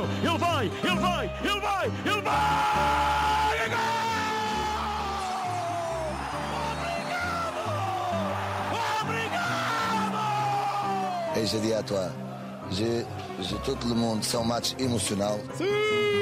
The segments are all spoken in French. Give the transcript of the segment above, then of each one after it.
Cristiano, ele vai, ele vai, ele vai, ele vai! É gol! Obrigado! Obrigado! Et je dis à toi, je, je, tout le monde, c'est un match émotionnel. Sim!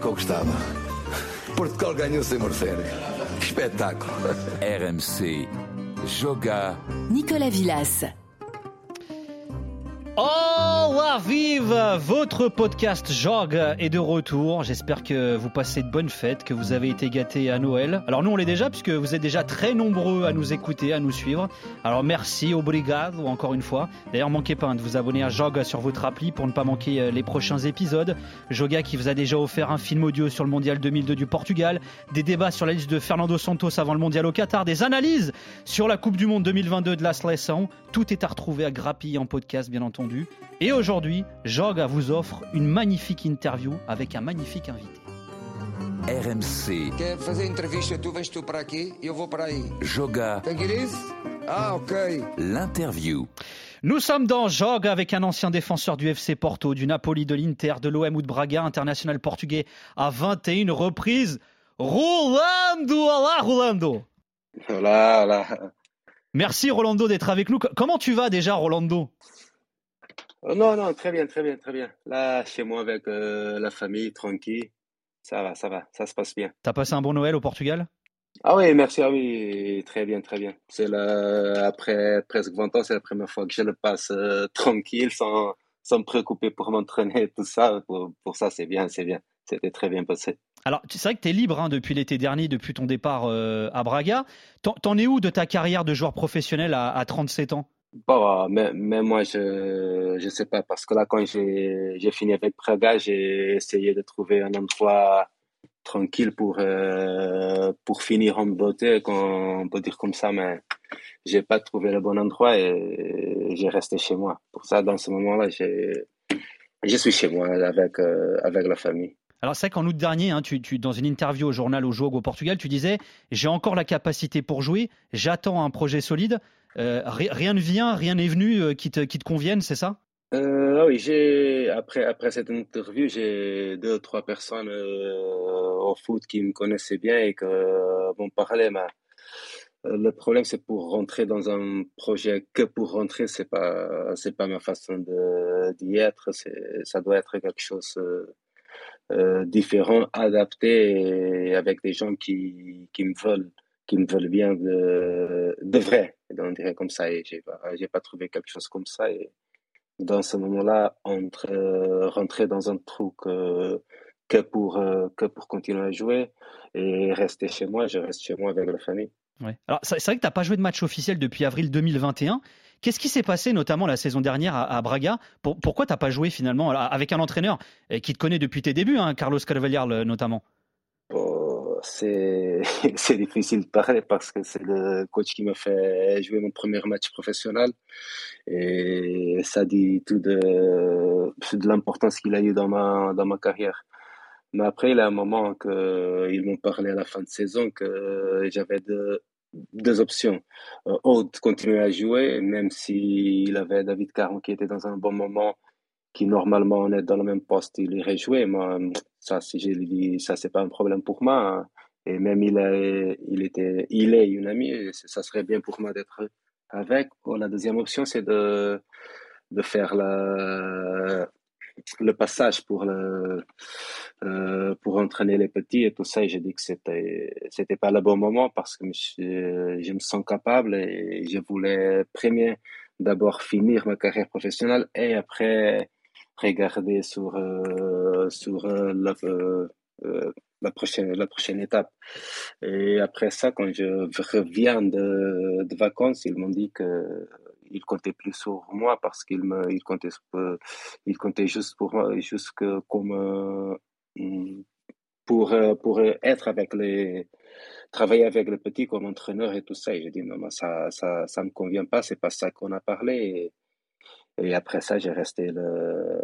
Que eu gostava. Portugal ganhou sem merecer. Que espetáculo. RMC. Joga. Nicolas Villas. Oh vive Votre podcast Jorg est de retour. J'espère que vous passez de bonnes fêtes, que vous avez été gâtés à Noël. Alors nous on l'est déjà puisque vous êtes déjà très nombreux à nous écouter, à nous suivre. Alors merci, obrigado encore une fois. D'ailleurs manquez pas hein, de vous abonner à Jog sur votre appli pour ne pas manquer euh, les prochains épisodes. Joga qui vous a déjà offert un film audio sur le Mondial 2002 du Portugal, des débats sur la liste de Fernando Santos avant le Mondial au Qatar, des analyses sur la Coupe du Monde 2022 de la. Tout est à retrouver à grappiller en podcast bien entendu. Et aujourd'hui, Jorg vous offre une magnifique interview avec un magnifique invité. RMC. Quer fazer entrevista, tu vens tu para aqui? Eu vou para aí. Joga. Ah, ok. L'interview. Nous sommes dans Jog avec un ancien défenseur du FC Porto, du Napoli, de l'Inter, de l'OM ou de Braga, international portugais à 21 reprises. Rolando Olá Rolando Voilà, voilà. Merci Rolando d'être avec nous. Comment tu vas déjà Rolando? Oh, Non, non, très bien, très bien, très bien. Là, chez moi, avec euh, la famille, tranquille. Ça va, ça va, ça se passe bien. T'as passé un bon Noël au Portugal? Ah oui, merci, ah oui, très bien, très bien. C'est la... après presque 20 ans, c'est la première fois que je le passe euh, tranquille, sans, sans me préoccuper pour m'entraîner et tout ça. Pour, pour ça, c'est bien, c'est bien. C'était très bien passé. Alors, c'est vrai que tu es libre hein, depuis l'été dernier, depuis ton départ euh, à Braga. T'en t'en es où de ta carrière de joueur professionnel à, à 37 ans? Bon, mais, mais moi, je je sais pas, parce que là, quand j'ai fini avec Praga, j'ai essayé de trouver un endroit tranquille pour euh, pour finir en beauté, qu'on on peut dire comme ça, mais j'ai pas trouvé le bon endroit et j'ai resté chez moi. Pour ça, dans ce moment-là, je suis chez moi avec euh, avec la famille. Alors c'est qu'en août dernier, hein, tu, tu- dans une interview au journal au Jogo au Portugal, tu disais j'ai encore la capacité pour jouer, j'attends un projet solide. Euh, ri- rien ne vient, rien n'est venu euh, qui te, qui convienne, c'est ça? Euh, ah oui, j'ai après après cette interview, j'ai deux ou trois personnes au foot qui me connaissaient bien et euh, m'ont parlé, mais le problème c'est pour rentrer dans un projet que pour rentrer, c'est pas c'est pas ma façon de d'y être, ça doit être quelque chose euh, différent, adapté avec des gens qui qui me veulent qui me veulent bien de de vrai, on dirait comme ça et j'ai pas pas trouvé quelque chose comme ça et dans ce moment-là, entre, euh, rentrer dans un truc euh, que pour euh, que pour continuer à jouer et rester chez moi, je reste chez moi avec la famille. Ouais. Alors c'est vrai que t'as pas joué de match officiel depuis avril 2021. Qu'est-ce qui s'est passé notamment la saison dernière à, Braga? Pour- Pourquoi t'as pas joué finalement avec un entraîneur euh, qui te connaît depuis tes débuts, hein, Carlos Carvalhal notamment? c'est difficile de parler parce que c'est le coach qui m'a fait jouer mon premier match professionnel et ça dit tout de de l'importance qu'il a eu dans ma dans ma carrière. Mais après, il y a un moment que ils m'ont parlé à la fin de saison que j'avais deux, deux options. Euh, ou de continuer à jouer, même s'il avait David Caron qui était dans un bon moment, qui normalement on est dans le même poste, il irait jouer. Moi, ça, si je lui dis, ça, c'est pas un problème pour moi. hein. Et même il est, il était, il est une amie, ça serait bien pour moi d'être avec. Ou la deuxième option, c'est de, de faire la, le passage pour le, euh, pour entraîner les petits et tout ça. Et j'ai dit que c'était, c'était pas le bon moment parce que je me sens capable et je voulais premier d'abord finir ma carrière professionnelle et après regarder sur, euh, sur euh, la, euh, la prochaine, la prochaine étape. Et après ça, quand je reviens de, de vacances, ils m'ont dit que ils comptaient plus sur moi parce qu'ils me, ils comptaient, euh, ils comptaient juste pour moi, juste que comme pour pour être avec les travailler avec les petits comme entraîneur et tout ça. Et j'ai dit non, ça ça ça me convient pas, c'est pas ça qu'on a parlé. Et, après ça, j'ai resté le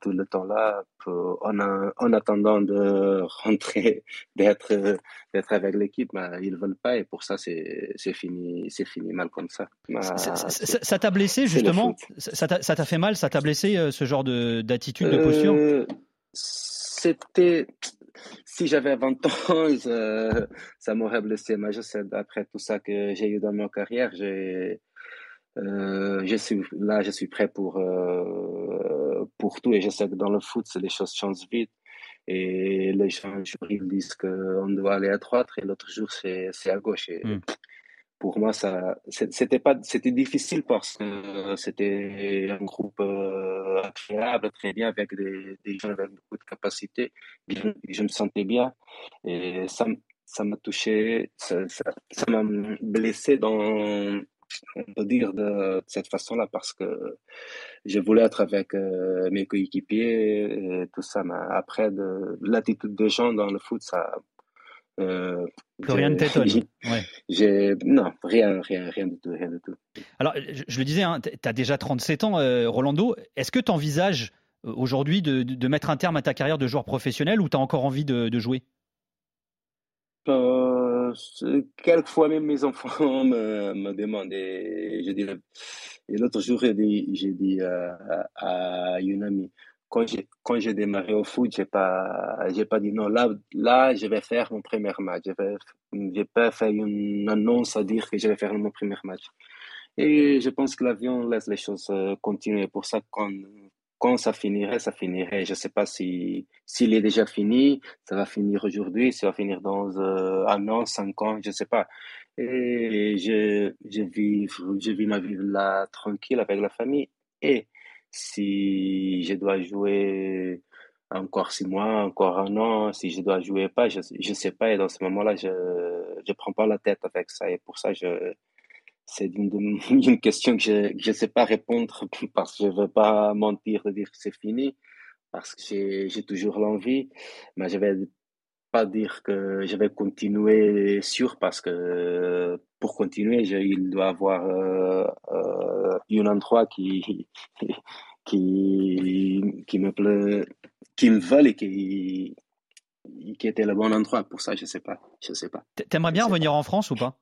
tout le temps là en, en, attendant de rentrer, d'être d'être avec l'équipe. Mais ils veulent pas et pour ça c'est fini, c'est fini mal comme ça. ça t'a blessé justement Ça t'a fait mal Ça t'a blessé ce genre d'attitude, de, posture? Euh, C'était si j'avais 20 ans, ça m'aurait blessé. Mais je sais, après tout ça que j'ai eu dans ma carrière, j'ai, euh, je suis là, je suis prêt pour euh, pour tout et je sais que dans le foot, les choses changent vite et les gens ils disent qu'on doit aller à droite et l'autre jour c'est c'est à gauche. Et hmm. Pour moi, ça c'était pas c'était difficile parce que c'était un groupe euh, agréable, très bien avec des, des gens avec beaucoup de capacités. Je, je me sentais bien et ça ça m'a touché, ça m'a blessé dans on peut dire de, cette façon-là parce que je voulais être avec euh, mes coéquipiers et tout ça. Mais après, de, l'attitude des gens dans le foot, ça. Euh, rien ne t'étonne. Ouais. Non, rien, rien, rien du tout. Rien du tout. Alors, je, le disais, hein, tu as déjà 37 ans, euh, Rolando. Est-ce que tu envisages euh, aujourd'hui de, de, mettre un terme à ta carrière de joueur professionnel ou tu as encore envie de, de jouer? Quelquefois même mes enfants me, demandent et je dis et l'autre jour j'ai dit j'ai dit à, une amie quand j'ai quand j'ai démarré au foot j'ai pas j'ai pas dit non là là je vais faire mon premier match. Je vais j'ai pas fait une annonce à dire que je vais faire mon premier match. Et je pense que l'avion laisse les choses euh, continuer. Pour ça quand quand ça finirait, ça finirait. Je ne sais pas si s'il est déjà fini, ça va finir aujourd'hui, ça va finir dans euh, un an, cinq ans, je ne sais pas. Et je, je, vis, je vis ma vie là tranquille avec la famille. Et si je dois jouer encore six mois, encore un an, si je dois jouer pas, je ne sais pas. Et dans ce moment-là, je ne prends pas la tête avec ça. Et pour ça, je, c'est une, une, question que je ne sais pas répondre parce que je ne veux pas mentir de dire que c'est fini, parce que j'ai toujours l'envie, mais je ne vais pas dire que je vais continuer sûr parce que pour continuer, je, il doit avoir euh, euh, un endroit qui, qui, qui me plaît, qui me veut et qui, qui était le bon endroit. Pour ça, je ne sais pas. Je sais pas. T'aimerais bien revenir en France ou pas?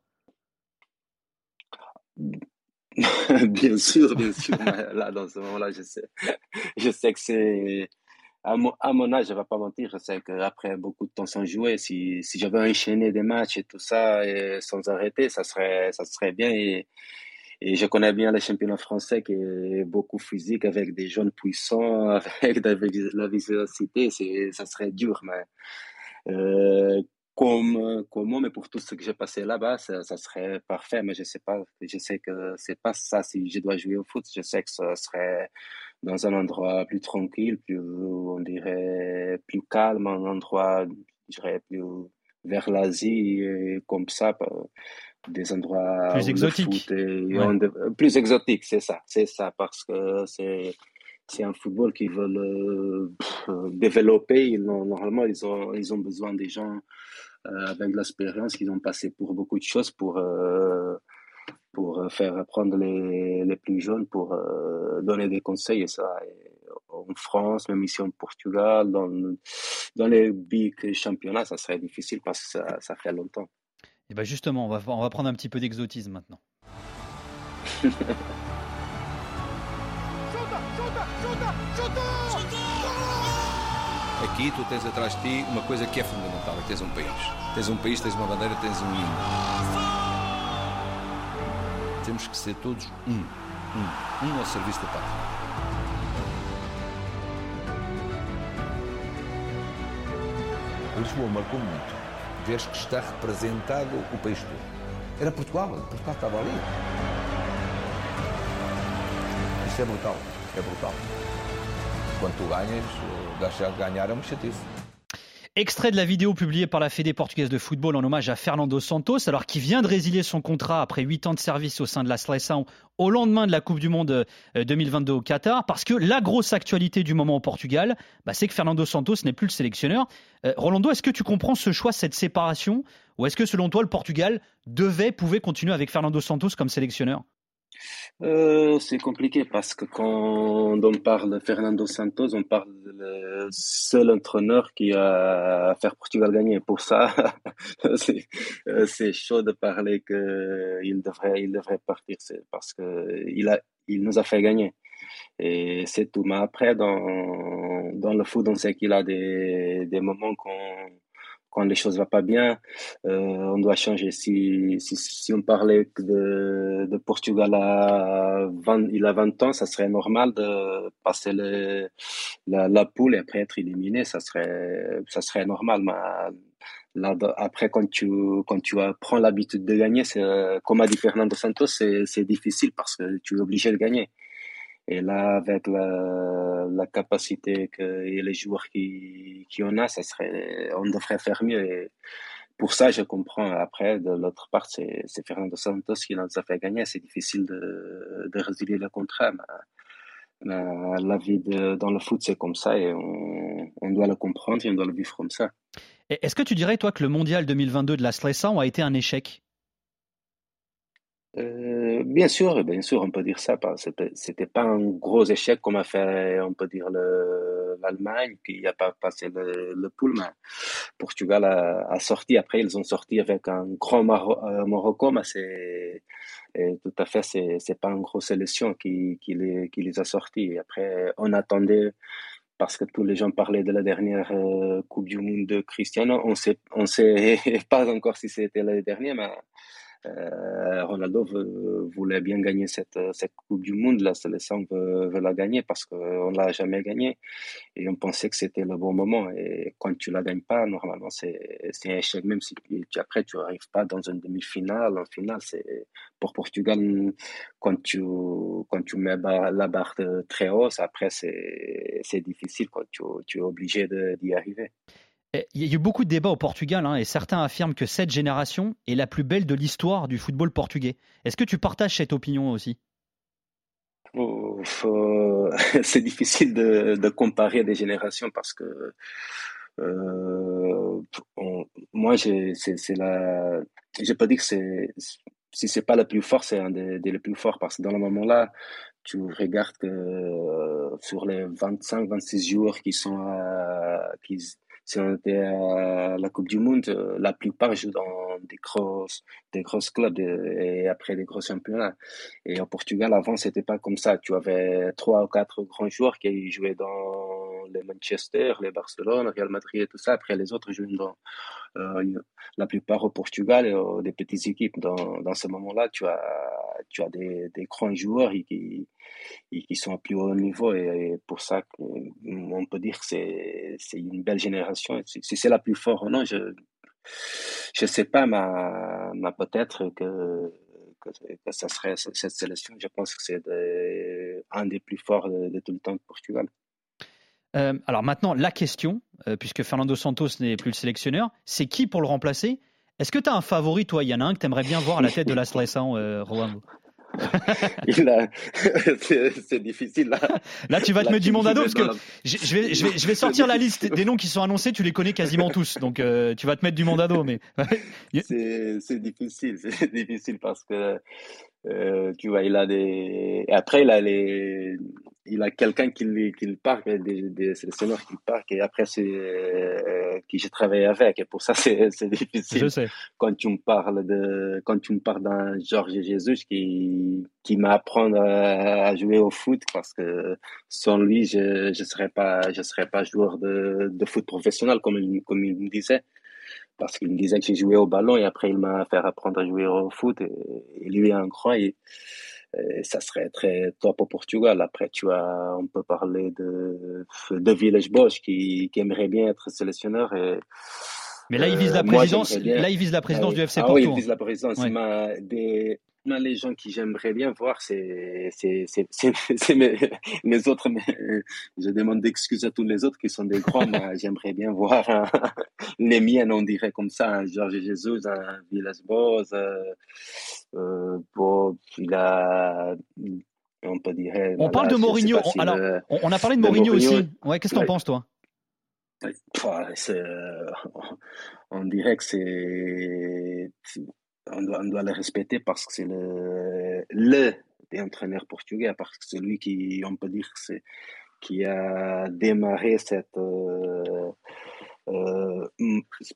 bien sûr, bien sûr. là, dans ce moment-là, je sais, que c'est. À mon, âge, je ne vais pas mentir, je sais qu'après beaucoup de temps sans jouer, si, j'avais enchaîné des matchs et tout ça sans arrêter, ça serait, ça serait bien. Et, je connais bien le championnat français qui est beaucoup physique, avec des jeunes puissants, avec la vivacité. Ça serait dur, mais euh, comme, moi, mais pour tout ce que j'ai passé là-bas, ça, serait parfait. Mais je sais pas, je sais que c'est pas ça. Si je dois jouer au foot, je sais que ça serait dans un endroit plus tranquille, plus, on dirait, plus calme, un endroit, je dirais, plus vers l'Asie, comme ça, des endroits plus exotiques. plus exotiques, c'est ça, c'est ça, parce que c'est c'est un football qu'ils veulent euh, développer. normalement, ils ont, ils ont besoin des gens euh, avec l'expérience qu'ils ont passé pour beaucoup de choses pour, euh, pour faire apprendre les, les plus jeunes, pour donner des conseils. Et ça, en France, même ici en Portugal, dans, dans les big championnats, ça serait difficile parce que ça, ça fait longtemps. Et bien justement, on va, on va prendre un petit peu d'exotisme maintenant. Aqui tu tens atrás de ti uma coisa que é fundamental, é tens um país. Tens um país, tens uma bandeira, tens um hino. Temos que ser todos um. Um. Um ao serviço da pátria. Lisboa marcou muito. Vês que está representado o país todo. Era Portugal, Portugal estava ali. Isto é brutal, tu ganhas, Extrait de la vidéo publiée par la Fédé portugaise de football en hommage à Fernando Santos, alors qui vient de résilier son contrat après 8 ans de service au sein de la Seleção au lendemain de la Coupe du Monde 2022 euh, au Qatar, parce que la grosse actualité du moment au Portugal, bah, c'est que Fernando Santos n'est plus le sélectionneur. Euh, Rolando, est-ce que tu comprends ce choix, cette séparation, ou est-ce que selon toi le Portugal devait, pouvait continuer avec Fernando Santos comme sélectionneur? Euh, c'est compliqué parce que quand on parle Fernando Santos, on parle le seul entraîneur qui a fait Portugal gagner. Pour ça, euh, c'est chaud de parler qu'il devrait, il devrait partir. C'est parce que il a, il nous a fait gagner. Et c'est tout. Mais après, dans, dans le foot, on sait qu'il a des, des moments qu'on quand les choses ne vont pas bien, euh, on doit changer. Si, si, on parlait de, de Portugal à 20, il a 20 ans, ça serait normal de passer la, la poule et après être éliminé, ça serait, ça serait normal. Mais après, quand tu, quand tu prends l'habitude de gagner, c'est, comme a dit Fernando Santos, c'est difficile parce que tu es obligé de gagner. Et là, avec la, capacité et les joueurs qui, qui a, ça serait, on devrait faire mieux. Pour ça, je comprends. Après, de l'autre part, c'est, Fernando Santos qui nous a fait gagner. C'est difficile de, résilier le contrat. Mais, la vie dans le foot, c'est comme ça et on, on, doit le comprendre et on doit le vivre comme ça. Est-ce que tu dirais, toi, que le mondial 2022 de la Slessan a été un échec? Euh, bien sûr, bien sûr, on peut dire ça. C'était pas un gros échec comme a fait, on peut dire l'Allemagne qui n'a pas passé le, le mais Portugal a, sorti. Après, ils ont sorti avec un grand Maro euh, Morocco, mais c'est tout à fait, c'est pas une grosse sélection qui qui les qui les a sortis. Après, on attendait parce que tous les gens parlaient de la dernière euh, Coupe du Monde de Cristiano. On sait on sait pas encore si c'était la dernière, mais euh, Ronaldo voulait bien gagner cette, Coupe du Monde. La sélection veut, veut la gagner parce qu'on ne l'a jamais gagnée. Et on pensait que c'était le bon moment. Et quand tu ne la gagnes pas, normalement, c'est un échec. Même si après, tu n'arrives pas dans une demi-finale, en finale, c'est pour Portugal, quand tu, mets la barre très haute, après, c'est difficile. Tu es obligé d'y arriver. Eh, il y a eu beaucoup de débats au Portugal hein, et certains affirment que cette génération est la plus belle de l'histoire du football portugais. Est-ce que tu partages cette opinion aussi? C'est difficile de, comparer des générations parce que euh, moi, c'est la. Je peux dire que c'est si c'est pas le plus fort, c'est un des, plus forts parce que dans le moment-là, tu regardes que euh, sur les 25-26 joueurs qui sont qui, si on était à la Coupe du Monde, euh, la plupart jouent dans des grosses, des grosses clubs et après des gros championnats. Et au Portugal, avant, c'était pas comme ça. Tu avais trois ou quatre grands joueurs qui jouaient dans les Manchester, les Barcelone, Real Madrid et tout ça. Après, les autres jouaient dans, euh, la plupart au Portugal et euh, des petites équipes. Dans, dans ce moment-là, tu as, tu as des, grands joueurs qui, qui sont à plus haut niveau et, pour ça, on peut dire que c'est, une belle génération. Si c'est la plus forte ou non, je je sais pas, mais, peut-être que, que, ça serait cette sélection. Je pense que c'est un des plus forts de, tout le temps de Portugal. Euh, alors maintenant, la question, euh, puisque Fernando Santos n'est plus le sélectionneur, c'est qui pour le remplacer? Est-ce que tu as un favori, toi Il y en a un que tu aimerais bien voir à la tête de la sélection, euh, c'est difficile là. Là, tu vas te mettre du monde à dos parce que je, vais, je, vais, je vais sortir la liste des noms qui sont annoncés. Tu les connais quasiment tous, donc euh, tu vas te mettre du monde à dos. Mais c'est difficile, c'est difficile parce que euh, tu vois, il a des. Et après, il a les. Il a quelqu'un qui, qui le parque, des, des sélectionneurs qui le parquent, et après, c'est euh, qui j'ai travaillé avec. Et pour ça, c'est difficile. Je sais. Quand tu me parles de, quand tu me parles d'un Georges Jesus qui, qui m'apprend à, à, jouer au foot, parce que sans lui, je ne serais pas, je serais pas joueur de, de foot professionnel, comme il, comme il me disait parce qu'il me disait que j'ai joué au ballon et après il m'a fait apprendre à jouer au foot et, lui est un grand et, ça serait très top au Portugal. Après, tu as, on peut parler de, de Village Bosch qui, qui aimerait bien être sélectionneur et, mais là, il vise la présidence. là, il vise la présidence du FC ah Porto. oui, il vise la présidence. des, les gens qui j'aimerais bien voir, c'est mes, mes autres. Mais je demande d'excuses à tous les autres qui sont des grands, mais j'aimerais bien voir les miens, on dirait comme ça, un Georges Jesus, un Villas-Boas. Euh, euh, bon, il a on peut dire. On parle de Mourinho. On, alors, on a parlé de, Mourinho, aussi. Ouais, qu'est-ce que tu en penses, toi? Euh, On dirait que c'est on doit, on doit le respecter parce que c'est le, le des entraîneurs portugais parce que c'est lui qui, on peut dire, c'est qui a démarré cette euh,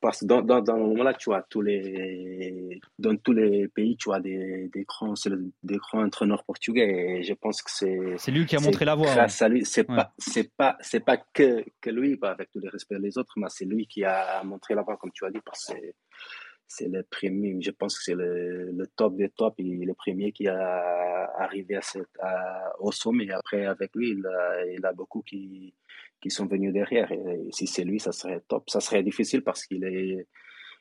parce que dans, dans, dans le moment-là, tu vois, tous les, dans tous les pays, tu vois des, des grands, des grands entraîneurs portugais. Et je pense que c'est. C'est lui qui a montré la voie. Grâce à lui, c'est pas, c'est pas, c'est pas que, que lui, avec tout le respect des autres, mais c'est lui qui a montré la voie, comme tu as dit, parce que c'est le premier, je pense que c'est le, le, top des tops, il est le premier qui a arrivé à cette, à, au sommet. Et après, avec lui, il a, il a beaucoup qui, qui sont venus derrière. Et si c'est lui, ça serait top. Ça serait difficile parce qu'il est,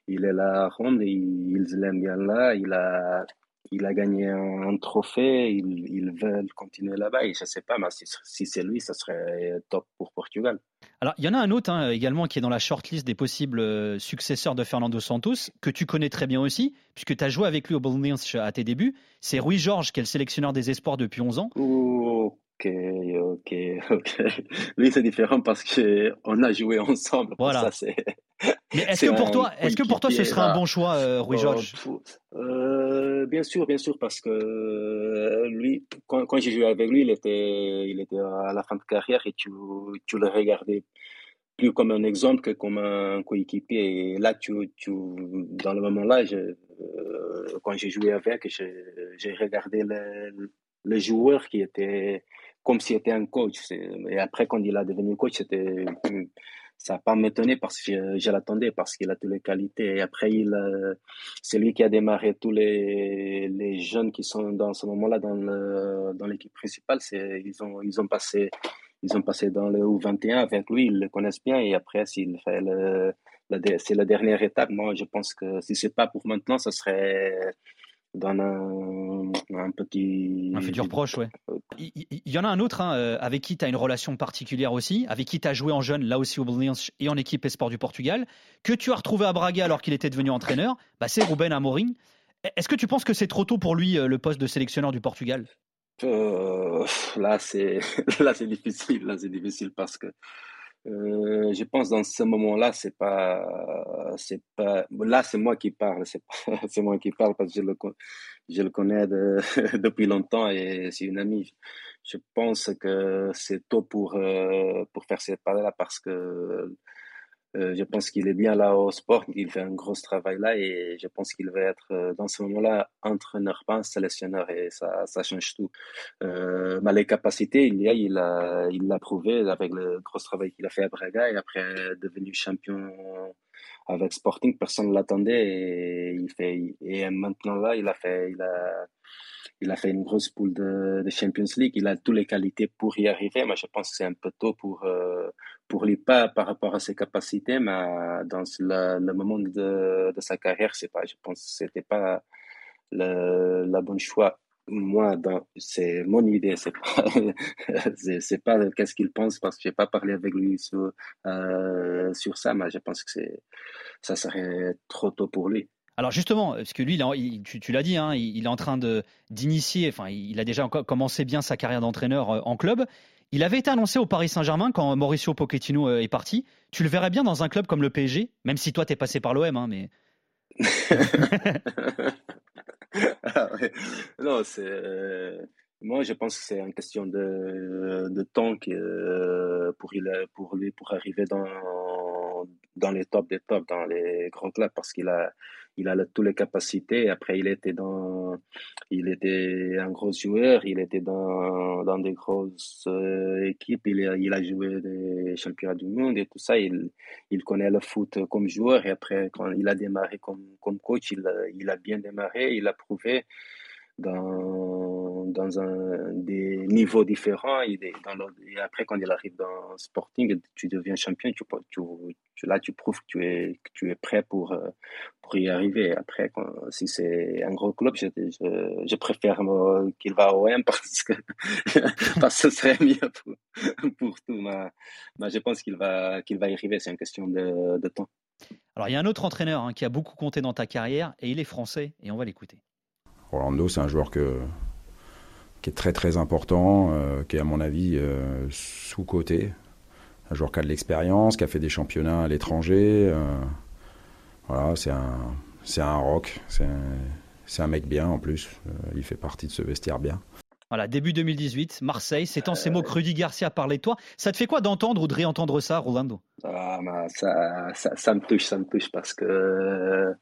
il est là Ronde, ils l'aiment bien là, il a, il a gagné un, trophée, ils, ils, veulent continuer là-bas. Et je ne sais pas, mais si, si c'est lui, ça serait top pour Portugal. Alors, il y en a un autre hein, également qui est dans la shortlist des possibles euh, successeurs de Fernando Santos, que tu connais très bien aussi, puisque tu as joué avec lui au Bologna à tes débuts. C'est Rui Georges, qui est le sélectionneur des espoirs depuis 11 ans. Ok, ok, ok. Lui, c'est différent parce qu'on a joué ensemble. Voilà. Ça, Mais est-ce que pour toi, est-ce que pour toi, ce serait un bon choix, euh, Rui Georges euh, Bien sûr, bien sûr, parce que euh, lui, quand, quand j'ai joué avec lui, il était, il était à la fin de carrière et tu, tu le regardais plus comme un exemple que comme un coéquipier. Et là, tu, tu, dans le moment-là, quand j'ai joué avec, j'ai regardé le, le joueur qui était comme s'il était un coach. Et après, quand il a devenu coach, ça n'a pas m'étonné parce que je, l'attendais parce qu'il a toutes les qualités. Et après, il, c'est lui qui a démarré tous les, les jeunes qui sont dans ce moment-là dans, le, dans l'équipe principale. C'est, ils, ont, ils, ont passé, ils ont passé dans le U21 avec lui, ils le connaissent bien. Et après, s'il fait le, c'est la dernière étape. Moi, je pense que si c'est pas pour maintenant, ça serait dans un, un, petit... Un futur proche, ouais. Il, y, en a un autre hein, euh, avec qui tu as une relation particulière aussi, avec qui tu as joué en jeune, là aussi au et en équipe Esport du Portugal, que tu as retrouvé à Braga alors qu'il était devenu entraîneur, bah, c'est Ruben Amorim. Est-ce que tu penses que c'est trop tôt pour lui euh, le poste de sélectionneur du Portugal? Euh, Là, c'est là c'est difficile, là c'est difficile parce que euh, je pense dans ce moment-là, c'est pas, c'est pas, là c'est moi qui parle, c'est c'est moi qui parle parce que je le, je le connais de, depuis longtemps et c'est une amie. Je pense que c'est tôt pour euh, pour faire cette parole-là parce que je pense qu'il est bien là au sport, il fait un gros travail là et je pense qu'il va être euh, dans ce moment-là entraîneur, pas sélectionneur et ça, ça change tout. Euh, mais les capacités, il il a, il l'a prouvé avec le gros travail qu'il a fait à Braga et après devenu champion avec Sporting, personne ne l'attendait et il fait, et maintenant là, il a fait, il a, il a fait une grosse poule de, de, Champions League. Il a toutes les qualités pour y arriver. Mais je pense que c'est un peu tôt pour, euh, pour lui, pas par rapport à ses capacités, mais dans le, moment de, de, sa carrière, c'est pas, je pense que c'était pas le, la bonne choix. Moi, c'est mon idée, c'est pas, c'est pas qu'est-ce qu'il pense parce que j'ai pas parlé avec lui sur, euh, sur ça, mais je pense que c'est, ça serait trop tôt pour lui. Alors justement, parce que lui, il, tu, l'as dit, hein, il, est en train de d'initier, enfin, il a déjà commencé bien sa carrière d'entraîneur euh, en club. Il avait été annoncé au Paris Saint-Germain quand Mauricio Pochettino euh, est parti. Tu le verrais bien dans un club comme le PSG, même si toi, tu es passé par l'OM, hein, mais... Non, c'est... Euh, moi, je pense que c'est une question de, de temps que, pour, il, pour lui pour arriver dans, dans les tops des tops, dans les grands clubs, parce qu'il a, il a toutes les capacités. Après, il était dans, il était un gros joueur, il était dans, dans des grosses euh, équipes, il il a joué des championnats du monde et tout ça. Il, il connaît le foot comme joueur et après, quand il a démarré comme, comme coach, il, il a bien démarré, il a prouvé dans, dans un, des niveaux différents. Et, dans et après, quand il arrive dans Sporting, tu deviens champion, tu, tu, tu, là, tu prouves que tu es, que tu es prêt pour, euh, pour y arriver. Après, quand, si c'est un gros club, je, je, je préfère qu'il va au M parce que, parce que ce serait mieux pour, pour tout. Mais, mais je pense qu'il va, qu'il va y arriver. C'est une question de, de temps. Alors, il y a un autre entraîneur hein, qui a beaucoup compté dans ta carrière et il est français et on va l'écouter. Orlando, c'est un joueur que, qui est très très important, euh, qui est à mon avis euh, sous-coté. Un joueur qui a de l'expérience, qui a fait des championnats à l'étranger. Euh, voilà, c'est un, c'est un rock, c'est un, un, mec bien en plus. il fait partie de ce vestiaire bien. Voilà, début 2018, Marseille, c'est en ces mots que Rudy Garcia parlait de toi. Ça te fait quoi d'entendre ou de réentendre ça, Rolando ah, ça, ça, ça, me touche, ça me touche parce que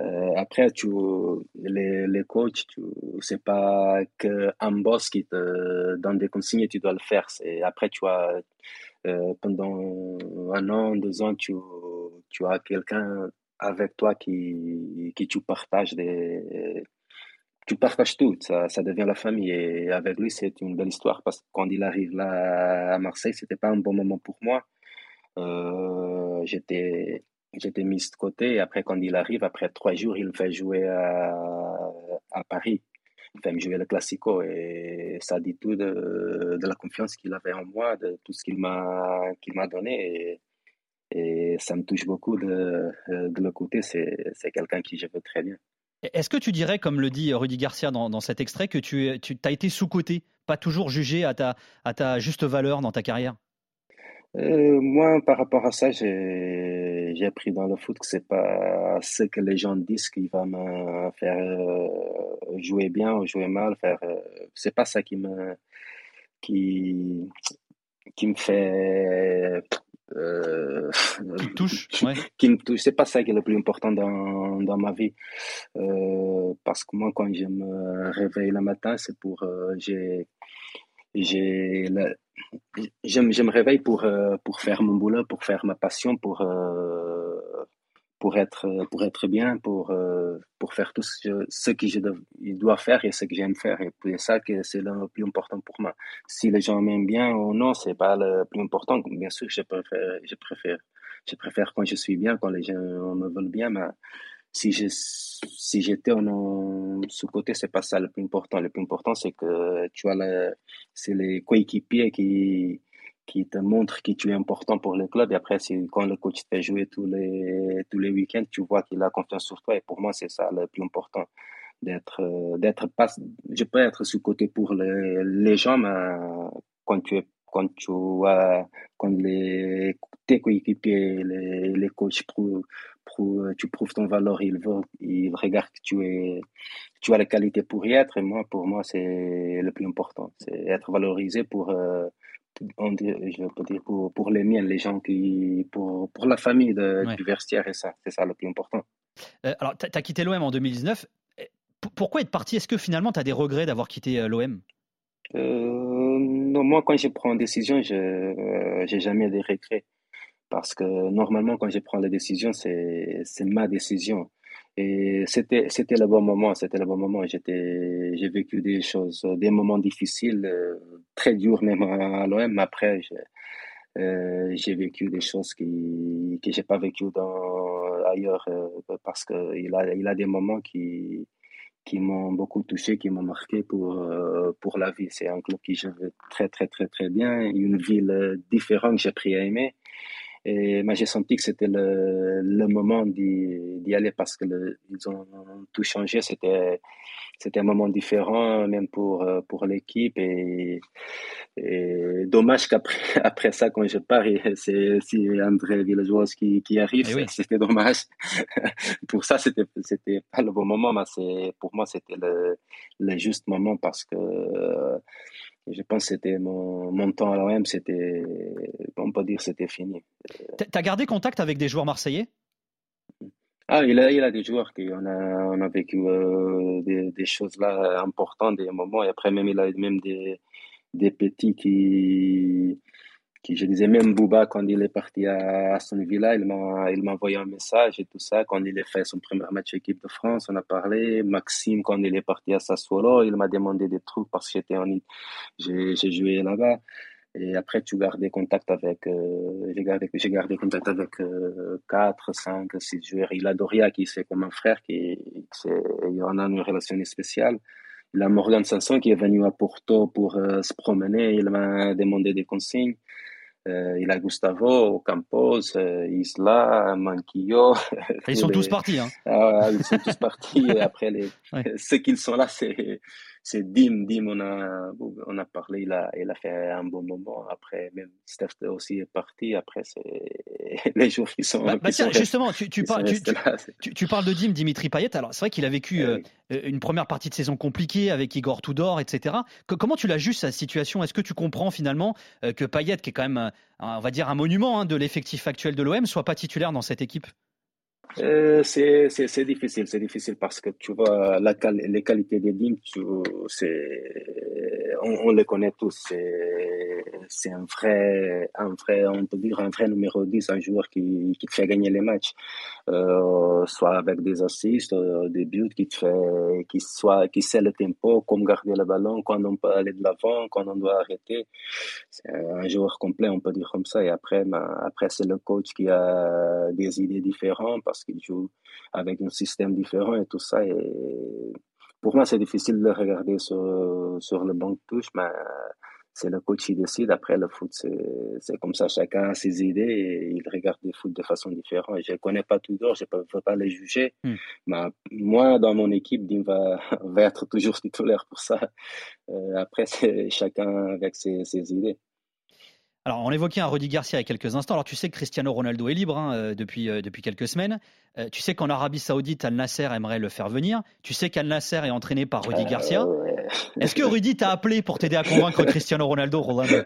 euh, après, tu, les, les coachs, tu, c'est pas qu'un boss qui te donne des consignes, tu dois le faire. C'est, après, tu as, euh, pendant un an, deux ans, tu, tu as quelqu'un avec toi qui, qui tu partages des, tu partages tout, ça, ça devient la famille. Et avec lui, c'est une belle histoire parce que quand il arrive là à Marseille, c'était pas un bon moment pour moi. Euh, j'étais, j'étais mis de côté. Et après, quand il arrive, après trois jours, il me fait jouer à, à Paris. Il fait me jouer le Classico. Et ça dit tout de, de la confiance qu'il avait en moi, de tout ce qu'il m'a, qu'il m'a donné. Et, et, ça me touche beaucoup de, de le côté. C'est, c'est quelqu'un qui je veux très bien. Est-ce que tu dirais, comme le dit Rudy Garcia dans, dans cet extrait, que tu, tu as été sous-côté, pas toujours jugé à ta, à ta juste valeur dans ta carrière? Euh, moi, par rapport à ça, j'ai appris dans le foot que c'est pas ce que les gens disent qui va me faire euh, jouer bien ou jouer mal. Faire, euh, c'est pas ça qui me qui qui me fait euh, qui me touche, ouais. qui me touche. C'est pas ça qui est le plus important dans, dans ma vie. Euh, parce que moi, quand je me réveille le matin, c'est pour euh, j'ai j'ai je, je, me réveille pour, euh, pour faire mon boulot, pour faire ma passion, pour, euh, pour, être, pour être bien, pour, euh, pour faire tout ce, que je dois faire et ce que j'aime faire. Et c'est ça que c'est le plus important pour moi. Si les gens m'aiment bien ou non, c'est pas le plus important. Bien sûr, je préfère, je préfère, je préfère quand je suis bien, quand les gens me veulent bien, si je si j'étais en ce côté c'est pas ça le plus important. Le plus important c'est que tu as c'est les coéquipiers qui qui te montrent que tu es important pour le club. Et après c'est quand le coach te fait jouer tous les tous les week-ends tu vois qu'il a confiance sur toi. Et pour moi c'est ça le plus important d'être d'être pas je peux être sous côté pour les, les gens mais quand tu es quand tu vois quand les tes coéquipiers les, les coachs tu prouves ton valeur, il, veut, il regarde que tu, es, tu as la qualité pour y être. Et moi, pour moi, c'est le plus important. C'est être valorisé pour, euh, je peux dire pour, pour les miens, les gens qui, pour, pour la famille de, ouais. du vestiaire. Et ça, c'est ça le plus important. Euh, alors, tu as quitté l'OM en 2019. Pourquoi être parti? Est-ce que finalement, tu as des regrets d'avoir quitté euh, l'OM euh, non, moi, quand je prends une décision, je n'ai jamais des regrets. Parce que normalement, quand je prends la décision, c'est ma décision. Et c'était c'était le bon moment, c'était le bon moment. J'étais j'ai vécu des choses, des moments difficiles, euh, très durs même à l'OM. Mais après, euh, j'ai vécu des choses qui que j'ai pas vécu dans ailleurs euh, parce que il a il a des moments qui qui m'ont beaucoup touché, qui m'ont marqué pour pour la vie. C'est un club qui je veux très très très très bien, une ville différente que j'ai appris à aimer. Et moi, j'ai senti que c'était le, le moment d'y aller parce que le, ils ont tout changé. C'était, c'était un moment différent, même pour, euh, pour l'équipe. Et, et dommage qu'après après ça, quand je pars, c'est André Villageois qui, qui arrive, oui. c'était dommage. pour ça, c'était, c'était pas le bon moment, mais c'est, pour moi, c'était le, le juste moment parce que je pense que c'était mon, mon temps à l'OM, c'était, on peut dire c'était fini. Tu as gardé contact avec des joueurs marseillais? Ah, il a, il a des joueurs qui on a, on a vécu euh, des, des, choses là importantes, des moments, et après même il a même des, des petits qui, je disais même Bouba quand il est parti à Aston Villa, il m'a, il m'a envoyé un message et tout ça. Quand il a fait son premier match équipe de France, on a parlé. Maxime, quand il est parti à Sassuolo, il m'a demandé des trucs parce que j'étais en, j'ai, j'ai joué là-bas. Et après, tu gardes des contacts avec, euh, j'ai gardé, j'ai gardé contact avec euh, 4, 5, 6 joueurs. Il a Doria qui c'est comme un frère, qui, c'est, il y en a une relation spéciale. Il a Morgan Sanson qui est venu à Porto pour euh, se promener. Il m'a demandé des consignes. Euh, il a Gustavo, Campos, euh, Isla, Manquillo. Ils sont les... tous partis. Hein. Ah, ils sont tous partis. et après, les... ouais. ceux qui sont là, c'est c'est Dim. Dim, on a, on a parlé, il a, il a fait un bon moment. Après, même Steph aussi est parti. Après, c'est les jours qui sont. Bah, bah qui sont justement, tu, parles, tu, tu- de Dim, Dimitri Payet. Alors, c'est vrai qu'il a vécu Eh euh, oui. une première partie de saison compliquée avec Igor Tudor, etc. Que- comment tu l'as juste sa situation? Est-ce que tu comprends finalement euh, que Payet, qui est quand même, on va dire, un monument hein, de l'effectif actuel de l'OM, soit pas titulaire dans cette équipe? Euh, c'est, difficile, c'est difficile parce que tu vois, les qualités des c'est, on, on les connaît tous. C'est, un vrai, un vrai, on peut dire un vrai numéro 10, un joueur qui, qui te fait gagner les matchs. Euh, soit avec des assists, euh, des buts, qui te fait, qui soit, qui sait le tempo, comme garder le ballon, quand on peut aller de l'avant, quand on doit arrêter. C'est un joueur complet, on peut dire comme ça. Et après, après c'est le coach qui a des idées différentes qu'il joue avec un système différent et tout ça. Et pour moi, c'est difficile de regarder sur, sur le banc de touche, mais c'est le coach qui décide. Après, le foot, c'est, comme ça. Chacun a ses idées et il regarde le foot de façon différente. Je ne connais pas tout d'or, je ne peux, peux pas les juger. Hmm. Mais moi, dans mon équipe, Dim va, va être toujours titulaire pour ça. Euh, après, c'est chacun avec ses, ses idées. Alors, on évoquait un Rudy Garcia il y a quelques instants. Alors, tu sais que Cristiano Ronaldo est libre hein, euh, depuis, euh, depuis quelques semaines. Euh, tu sais qu'en Arabie Saoudite, Al Nasser aimerait le faire venir. Tu sais qu'Al Nasser est entraîné par Rudy Garcia. Ouais. Est-ce que Rudy t'a appelé pour t'aider à convaincre Cristiano Ronaldo, Rolando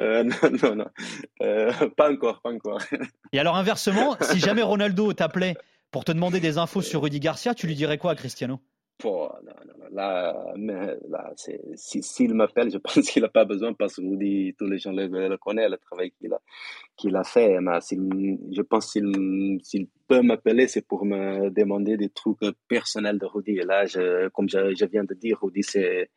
Euh, non, non, non. Euh, pas encore, pas encore. Et alors, inversement, si jamais Ronaldo t'appelait pour te demander des infos sur Rudy Garcia, tu lui dirais quoi à Cristiano? Non, non, là, là, s'il m'appelle, je pense qu'il n'a pas besoin parce que Rudy, tous les gens le, connaissent, le travail qu'il a, qu'il a fait. Mais je pense qu'il s'il peut m'appeler, c'est pour me demander des trucs personnels de Rudy. Et là, comme je, viens de dire, Rudy, c'est,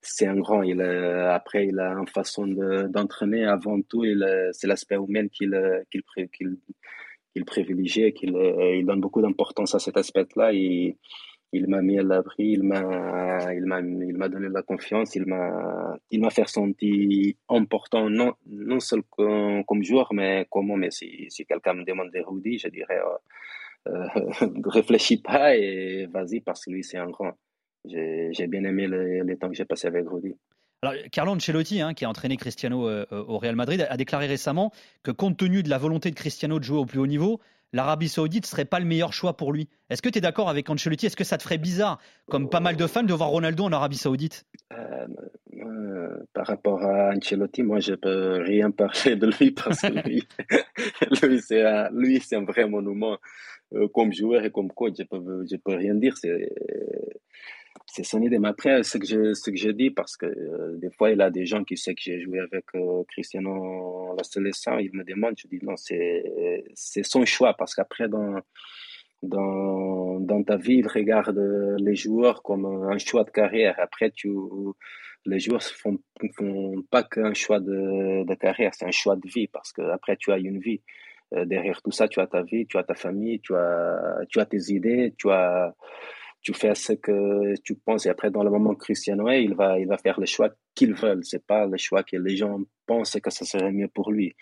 c'est un grand. Il, a- après, il a une façon de, d'entraîner avant tout. A- c'est l'aspect humain qu'il, qu'il, pré- qu'il, privilégie, qu'il il donne beaucoup d'importance à cet aspect-là. Il m'a mis à l'abri, il m'a, il m'a, il m'a donné la confiance, il m'a, il m'a fait sentir important, non, non seulement comme, joueur, mais comment, mais si, si quelqu'un me demande des Rudy, je dirais, euh, euh, réfléchis pas et vas-y parce que lui, c'est un grand. J'ai, bien aimé le- les temps que j'ai passé avec Rudy. Alors, Carlo Ancelotti, hein, qui a entraîné Cristiano euh, euh, au Real Madrid, a déclaré récemment que compte tenu de la volonté de Cristiano de jouer au plus haut niveau, l'Arabie Saoudite serait pas le meilleur choix pour lui. Est-ce que tu es d'accord avec Ancelotti? Est-ce que ça te ferait bizarre, comme pas mal de fans, de voir Ronaldo en Arabie Saoudite? Euh, euh, par rapport à Ancelotti, moi, je peux rien parler de lui parce que lui, lui, c'est un, un vrai monument euh, comme joueur et comme coach. Je peux, je peux rien dire. C'est, c'est son idée. Mais après, ce que je, ce que je dis, parce que euh, des fois, il y a des gens qui savent que j'ai joué avec euh, Cristiano la sélection, ils me demandent, je dis non, c'est, son choix parce qu'après, dans, dans, dans ta vie, il regarde les joueurs comme un choix de carrière. Après, tu, les joueurs ne font, font pas qu'un choix de, de carrière, c'est un choix de vie parce que après tu as une vie. Euh, derrière tout ça, tu as ta vie, tu as ta famille, tu as, tu as tes idées, tu as, tu fais ce que tu penses. Et après, dans le moment Cristiano est, il va, il va faire le choix qu'il veut. C'est pas le choix que les gens pensent que ça serait mieux pour lui.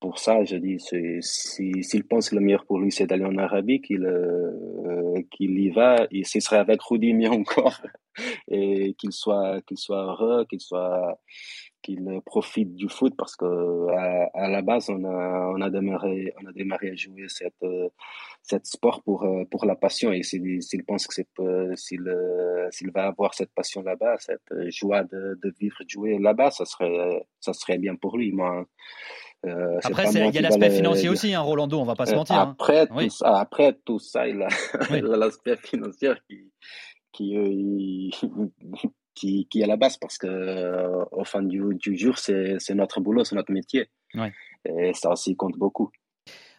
Pour ça, je dis, s'il pense que le meilleur pour lui, c'est d'aller en Arabie, qu'il euh, qu'il y va, et ce serait avec Rudy mieux encore, et qu'il soit, qu'il soit heureux, qu'il soit, qu'il profite du foot, parce que à, à la base, on a, on a démarré, on a démarré à jouer cette, euh, cette sport pour, euh, pour la passion, et s'il, s'il pense que c'est, s'il, s'il va avoir cette passion là-bas, cette joie de, de vivre, jouer là-bas, ça serait, ça serait bien pour lui. Moi, euh, Après, il y a l'aspect financier aussi, hein, Rolando, on va pas se Euh, mentir. hein. Après, Oui. tout ça, après tout ça, il a Oui. l'aspect financier qui, qui, euh, il- qui, qui est à la base parce que euh, au fin du, du jour, c'est, notre boulot, c'est notre métier. Ouais. Et ça aussi compte beaucoup.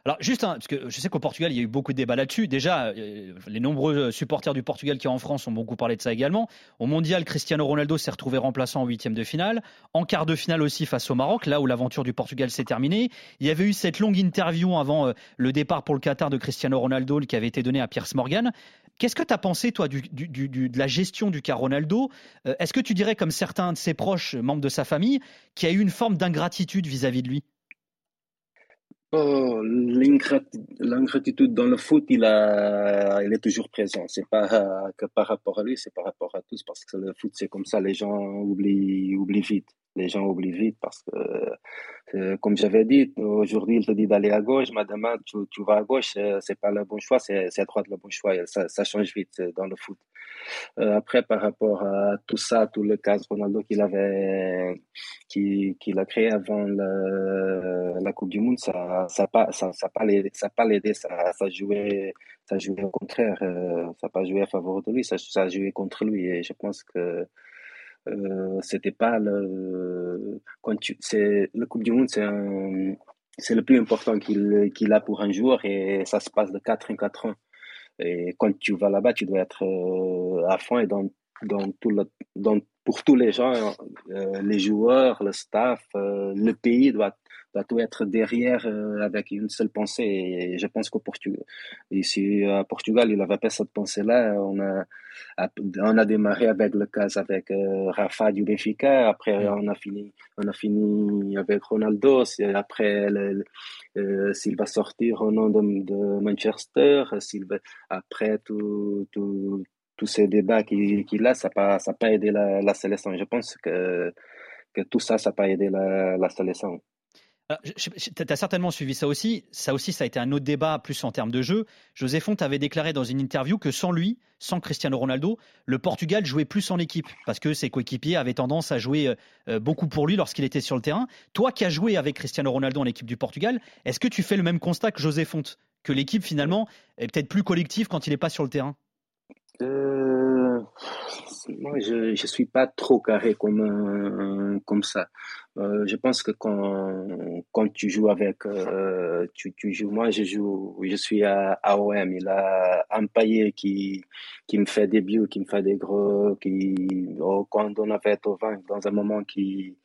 Alors juste, parce que je sais qu'au Portugal, il y a eu beaucoup de débats là-dessus. Déjà, euh, les nombreux supporters du Portugal qui sont en France ont beaucoup parlé de ça également. Au Mondial, Cristiano Ronaldo s'est retrouvé remplaçant en huitième de finale. En quart de finale aussi face au Maroc, là où l'aventure du Portugal s'est terminée. Il y avait eu cette longue interview avant euh, le départ pour le Qatar de Cristiano Ronaldo qui avait été donnée à Piers Morgan. Qu'est-ce que tu as pensé, toi, de la gestion du cas Ronaldo? Euh, Est-ce que tu dirais, comme certains de ses proches, membres de sa famille, qu'il y a eu une forme d'ingratitude vis-à-vis de lui? Oh, l'ingratitude dans le foot, il, est toujours présent. C'est pas que par rapport à lui, c'est par rapport à tous, parce que le foot, c'est comme ça, les gens oublient, vite les gens oublient vite parce que, euh, comme j'avais dit, aujourd'hui, il te dit d'aller à gauche, mais demain, tu, vas à gauche, c'est pas le bon choix, c'est à droite le bon choix. Ça, ça change vite euh, dans le foot. Après, par rapport à tout ça, tout le cas Ronaldo qu'il a créé avant la Coupe du Monde, ça, ça pas, ça, ça pas l'aidé, ça pas l'aidé, ça, ça jouait, jouait au contraire, ça pas joué à faveur de lui, ça, ça joué contre lui. Et je pense que euh, c'était pas le quand tu c'est le Coupe du Monde c'est c'est le plus important qu'il qu'il a pour un joueur et ça se passe de 4 en 4 ans et quand tu vas là-bas tu dois être euh, à fond et dans dans tout le dans pour tous les gens euh, les joueurs le staff le pays doit doit tout être derrière euh, avec une seule pensée. Et je pense qu'au Portugal, ici à Portugal, il n'avait pas cette pensée-là. On a, on a démarré avec le cas avec euh, Rafa du Benfica. Après, on a fini, on a fini avec Ronaldo. Après, euh, s'il va sortir au nom de, de Manchester, s'il va, après tout, tout, tous ces débats qu'il a, ça n'a pas, pas aidé la, la sélection. Je pense que, que tout ça, ça n'a pas aidé la, la sélection. Tu as certainement suivi ça aussi. Ça aussi, ça a été un autre débat, plus en termes de jeu. José Font avait déclaré dans une interview que sans lui, sans Cristiano Ronaldo, le Portugal jouait plus en équipe parce que ses coéquipiers avaient tendance à jouer euh, beaucoup pour lui lorsqu'il était sur le terrain. Toi qui as joué avec Cristiano Ronaldo en équipe du Portugal, est-ce que tu fais le même constat que José Font? Que l'équipe, finalement, est peut-être plus collective quand il n'est pas sur le terrain? Euh, moi, je ne suis pas trop carré comme, euh, comme ça. Euh, je pense que quand, quand tu joues avec, tu, tu joues, moi je joue, je suis à AOM, il a un paillet qui, qui me fait des buts, qui me fait des gros, qui, oh, quand on avait au 20, dans un moment qui,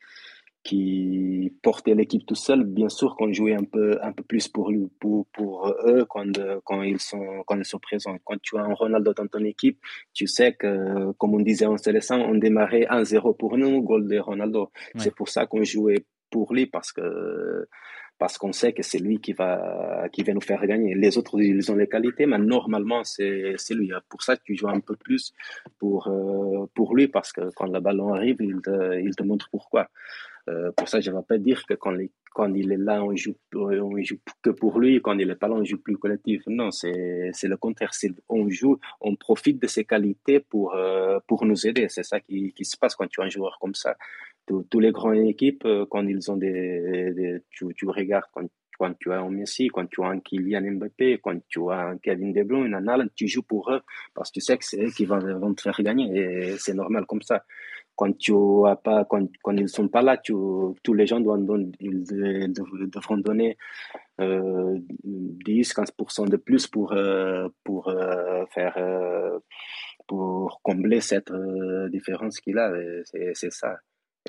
qui portaient l'équipe tout seul, bien sûr qu'on jouait un peu, un peu plus pour, pour, pour eux quand, quand, ils sont, quand ils sont présents. Quand tu as un Ronaldo dans ton équipe, tu sais que, comme on disait en sélection, on démarrait 1-0 pour nous, goal de Ronaldo. C'est pour ça qu'on jouait pour lui parce que parce qu'on sait que c'est lui qui va, qui va nous faire gagner. Les autres, ils ont les qualités, mais normalement, c'est, c'est lui. Pour ça, tu joues un peu plus pour, euh, pour lui, parce que quand le ballon arrive, il te, il te montre pourquoi. Euh, pour ça, je ne vais pas dire que quand, il est là, on joue, joue que pour lui, quand il n'est pas là, on joue plus collectif. Non, c'est le contraire. On joue, on profite de ses qualités pour, euh, nous aider. C'est ça qui, se passe quand tu as un joueur comme ça. Tous, les grands équipes, euh, quand ils ont des, des tu, tu, regardes quand, quand tu as un Messi, quand tu as un Kylian Mbappé, quand tu as un Kevin De Bruyne, un Alan, tu joues pour eux parce que tu sais que c'est eux qui vont, te faire gagner et c'est normal comme ça quand tu as pas, quand, ils sont pas là, tous les gens doivent, devront donner euh, 10-15% de plus pour, euh, pour euh, faire, euh, pour combler cette différence qu'il a. C'est ça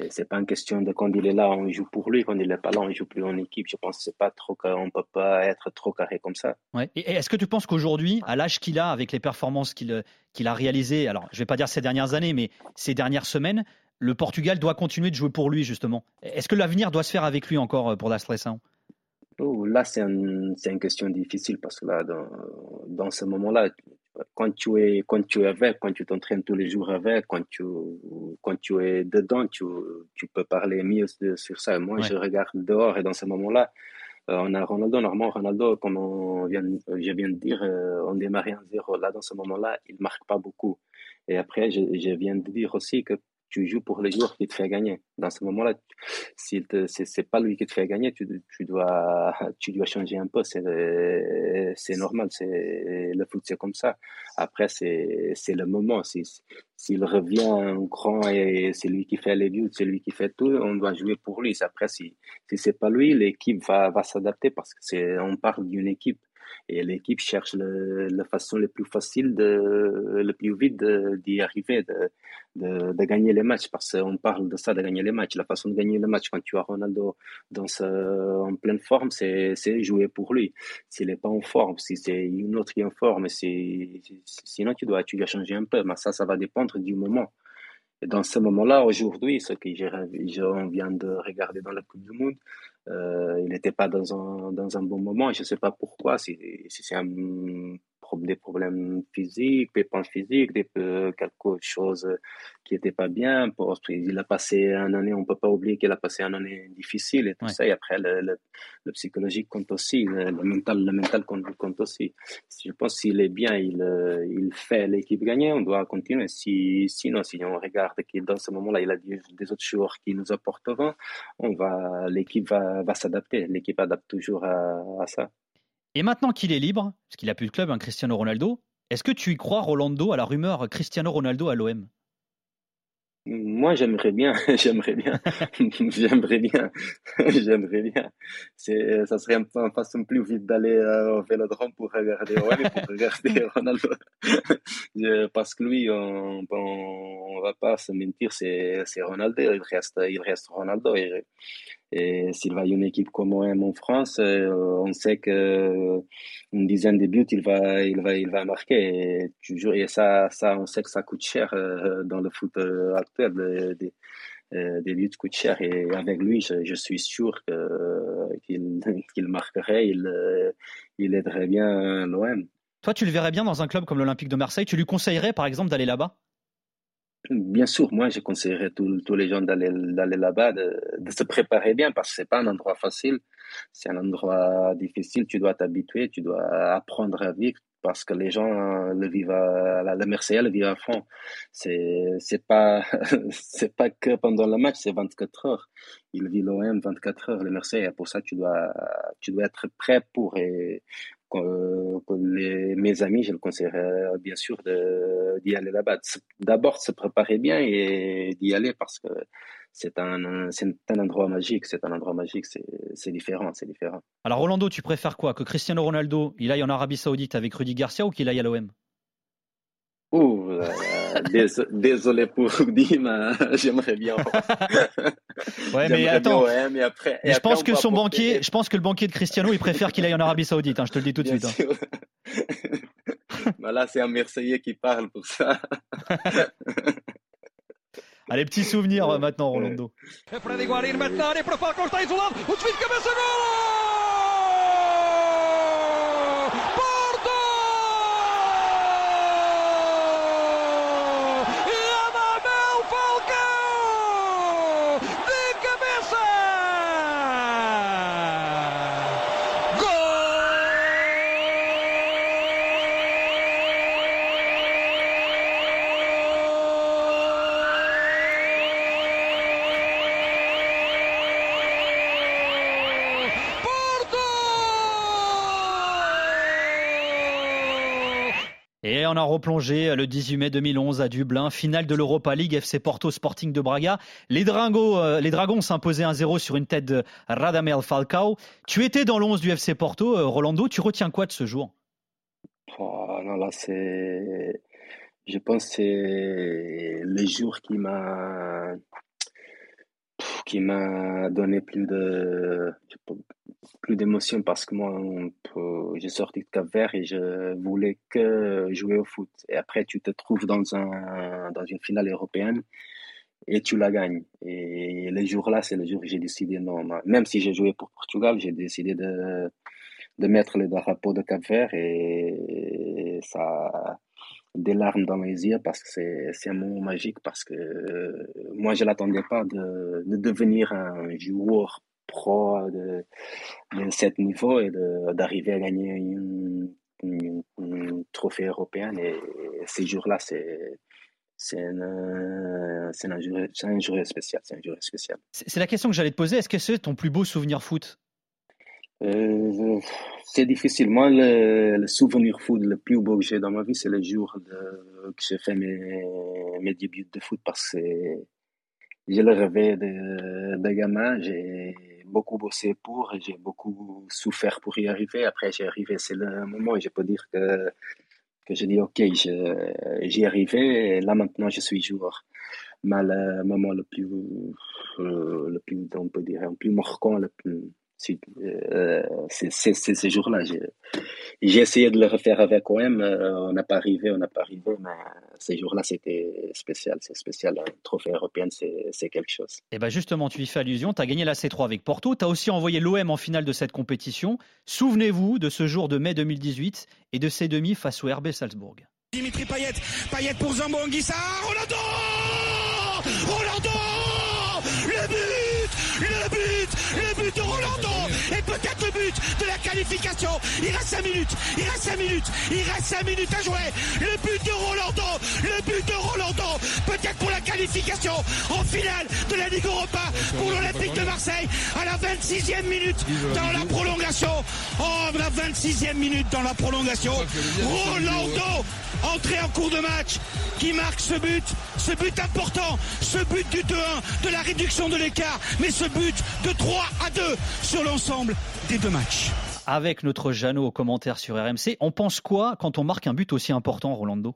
c'est pas une question de quand il est là, on joue pour lui, quand il n'est pas là, on joue plus en équipe. Je pense que c'est pas trop, on peut pas être trop carré comme ça. Ouais. Et est-ce que tu penses qu'aujourd'hui, à l'âge qu'il a, avec les performances qu'il qu'il a réalisées, alors je vais pas dire ces dernières années, mais ces dernières semaines, le Portugal doit continuer de jouer pour lui justement. Est-ce que l'avenir doit se faire avec lui encore euh, pour Dastressan oh, Là, c'est une question difficile parce que là, dans, dans ce moment-là, quand tu es quand tu es avec, quand tu t'entraînes tous les jours avec, quand tu quand tu es dedans, tu, tu peux parler mieux sur ça. Moi, je regarde dehors et dans ce moment-là, euh, on a Ronaldo. Normalement, Ronaldo, comme on vient, je viens de dire, euh, on démarre en zéro. Là, dans ce moment-là, il marque pas beaucoup. Et après, je, je viens de dire aussi que tu joues pour les joueurs qui te fait gagner. Dans ce moment-là, si c'est pas lui qui te fait gagner, tu, dois, tu dois changer un peu. C'est normal. Le foot, c'est comme ça. Après, c'est le moment. S'il revient grand et c'est lui qui fait les buts, c'est lui qui fait tout, on doit jouer pour lui. Après, si, si c'est pas lui, l'équipe va, va s'adapter parce que c'est, on parle d'une équipe et l'équipe cherche la façon la plus facile, de, le plus vite d'y arriver, de, de, gagner les matchs, parce qu'on parle de ça, de gagner les matchs. La façon de gagner les matchs quand tu as Ronaldo dans en pleine forme, c'est jouer pour lui. S'il n'est pas en forme, si c'est une autre qui est en forme, sinon tu dois, tu dois changer un peu, mais ça, ça va dépendre du moment. Et dans ce moment-là, aujourd'hui, ce que je vient de regarder dans la Coupe du Monde, il n'était pas dans un, dans un bon moment. Je ne sais pas pourquoi, si, si c'est un des problèmes physiques, pépins physiques, des, quelque chose qui n'était pas bien. Il a passé une année, on ne peut pas oublier qu'il a passé une année difficile et tout ça. Et après, le, le, psychologique compte aussi, le, mental, le mental compte, compte aussi. Je pense s'il est bien, il, il fait l'équipe gagner, on doit continuer. Si, sinon, si on regarde qu'il dans ce moment-là, il a des, des autres joueurs qui nous apporteront, on va, l'équipe va, va s'adapter. L'équipe adapte toujours à, à ça. Et maintenant qu'il est libre, parce qu'il a plus de club, hein, Cristiano Ronaldo, est-ce que tu y crois, Rolando, à la rumeur Cristiano Ronaldo à l'OM moi, j'aimerais bien, j'aimerais bien, j'aimerais bien, j'aimerais bien. C'est, ça serait une façon plus vite d'aller euh, au Vélodrome pour regarder ouais, pour regarder Ronaldo. parce que lui, on, on, va pas se mentir, c'est, c'est Ronaldo. Il reste, il reste Ronaldo. Et, et s'il va y une équipe comme OM en France, euh, on sait que une dizaine de buts, il va, il va, il va marquer. Et, toujours, et ça, ça, on sait que ça coûte cher euh, dans le foot euh, actuel. Des, des buts coûtent cher et avec lui, je, suis sûr qu'il marquerait, il aiderait bien l'OM. Toi, tu le verrais bien dans un club comme l'Olympique de Marseille. Tu lui conseillerais, par exemple, d'aller là-bas? Bien sûr, moi, je conseillerais tous les gens d'aller là-bas, de, se préparer bien, parce que c'est pas un endroit facile, c'est un endroit difficile. Tu dois t'habituer, tu dois apprendre à vivre, parce que les gens le vivent, à, la, Marseillais le vivent à fond. C'est c'est pas pas que pendant le match, c'est 24 heures. Il vit l'OM 24 heures, le Marseillais. Pour ça, tu dois tu dois être prêt pour les, mes amis, je le conseillerais bien sûr d'y aller là-bas. D'abord, se préparer bien et d'y aller parce que c'est un, un endroit magique, c'est un endroit magique, c'est différent, c'est différent. Alors Rolando, tu préfères quoi? Que Cristiano Ronaldo, il aille en Arabie Saoudite avec Rudy Garcia ou qu'il aille à l'OM Ouh, euh, désolé pour Rudy, mais j'aimerais bien. ouais, mais attends. mais après, je pense que son banquier, je pense que le banquier de Cristiano, il préfère qu'il aille en Arabie Saoudite. Hein, je te le dis tout de suite. Hein. bah là, c'est un Marseillais qui parle pour ça. Allez, petit souvenir maintenant, Rolando. On a replongé le 18 mai 2011 à Dublin, finale de l'Europa League FC Porto Sporting de Braga. Les, Dragons, euh, les Dragons s'imposaient 1-0 sur une tête de Radamel Falcao. Tu étais dans l'11 du FC Porto, euh, Rolando. Tu retiens quoi de ce jour? Oh, non, là, c'est. Je pense que c'est le jour qui m'a qui m'a donné plus de plus d'émotion parce que moi j'ai sorti de Cap Vert et je voulais que jouer au foot. Et après tu te trouves dans un dans une finale européenne et tu la gagnes. Et les jours là c'est le jour où j'ai décidé non. Même si j'ai joué pour Portugal j'ai décidé de de mettre le drapeau de Cap Vert et ça des larmes dans les yeux parce que c'est un moment magique parce que euh, moi je l'attendais pas de, de, devenir un joueur pro de, de cet niveau et d'arriver à gagner une, trophée européen et, ces jours-là c'est c'est un, un, un jour spécial. C'est la question que j'allais te poser. Est-ce que c'est ton plus beau souvenir foot? Euh, c'est difficile. Moi, le, le, souvenir foot le plus beau que j'ai dans ma vie, c'est le jour de, que j'ai fait mes, mes débuts de foot parce que j'ai le rêvé de, de gamin. J'ai beaucoup bossé pour, j'ai beaucoup souffert pour y arriver. Après, j'ai arrivé. C'est le moment où je peux dire que, que j'ai dit, OK, j'y arrivé. Et là, maintenant, je suis joueur. Mais le moment le plus, le plus, on peut dire, le plus marquant, le plus, Euh, c'est ces jours-là. J'ai essayé de le refaire avec OM, euh, on n'a pas arrivé, on n'a pas arrivé, mais ces jours-là, c'était spécial. C'est spécial. Un trophée européen, c'est quelque chose. Et bien justement, tu y fais allusion. Tu as gagné la C3 avec Porto. Tu as aussi envoyé l'OM en finale de cette compétition. Souvenez-vous de ce jour de mai 2018 et de ses demi face au RB Salzbourg. Dimitri Payet, Payet pour Zambo Anguissa, Rolando Rolando de la qualification. Il reste 5 minutes. Il reste 5 minutes. Il reste 5 minutes à jouer. Le but de Rolando. Le but de Rolando. Peut-être pour la qualification en finale de la Ligue Europa à la 26e minute dans la prolongation. Oh, la 26e minute dans la prolongation. Rolando entrée en cours de match qui marque ce but, ce but important, ce but du 2-1, de la réduction de l'écart, mais ce but de 3 à 2 sur l'ensemble des deux matchs. Avec notre Jeannot au commentaire sur RMC, on pense quoi quand on marque un but aussi important, Rolando?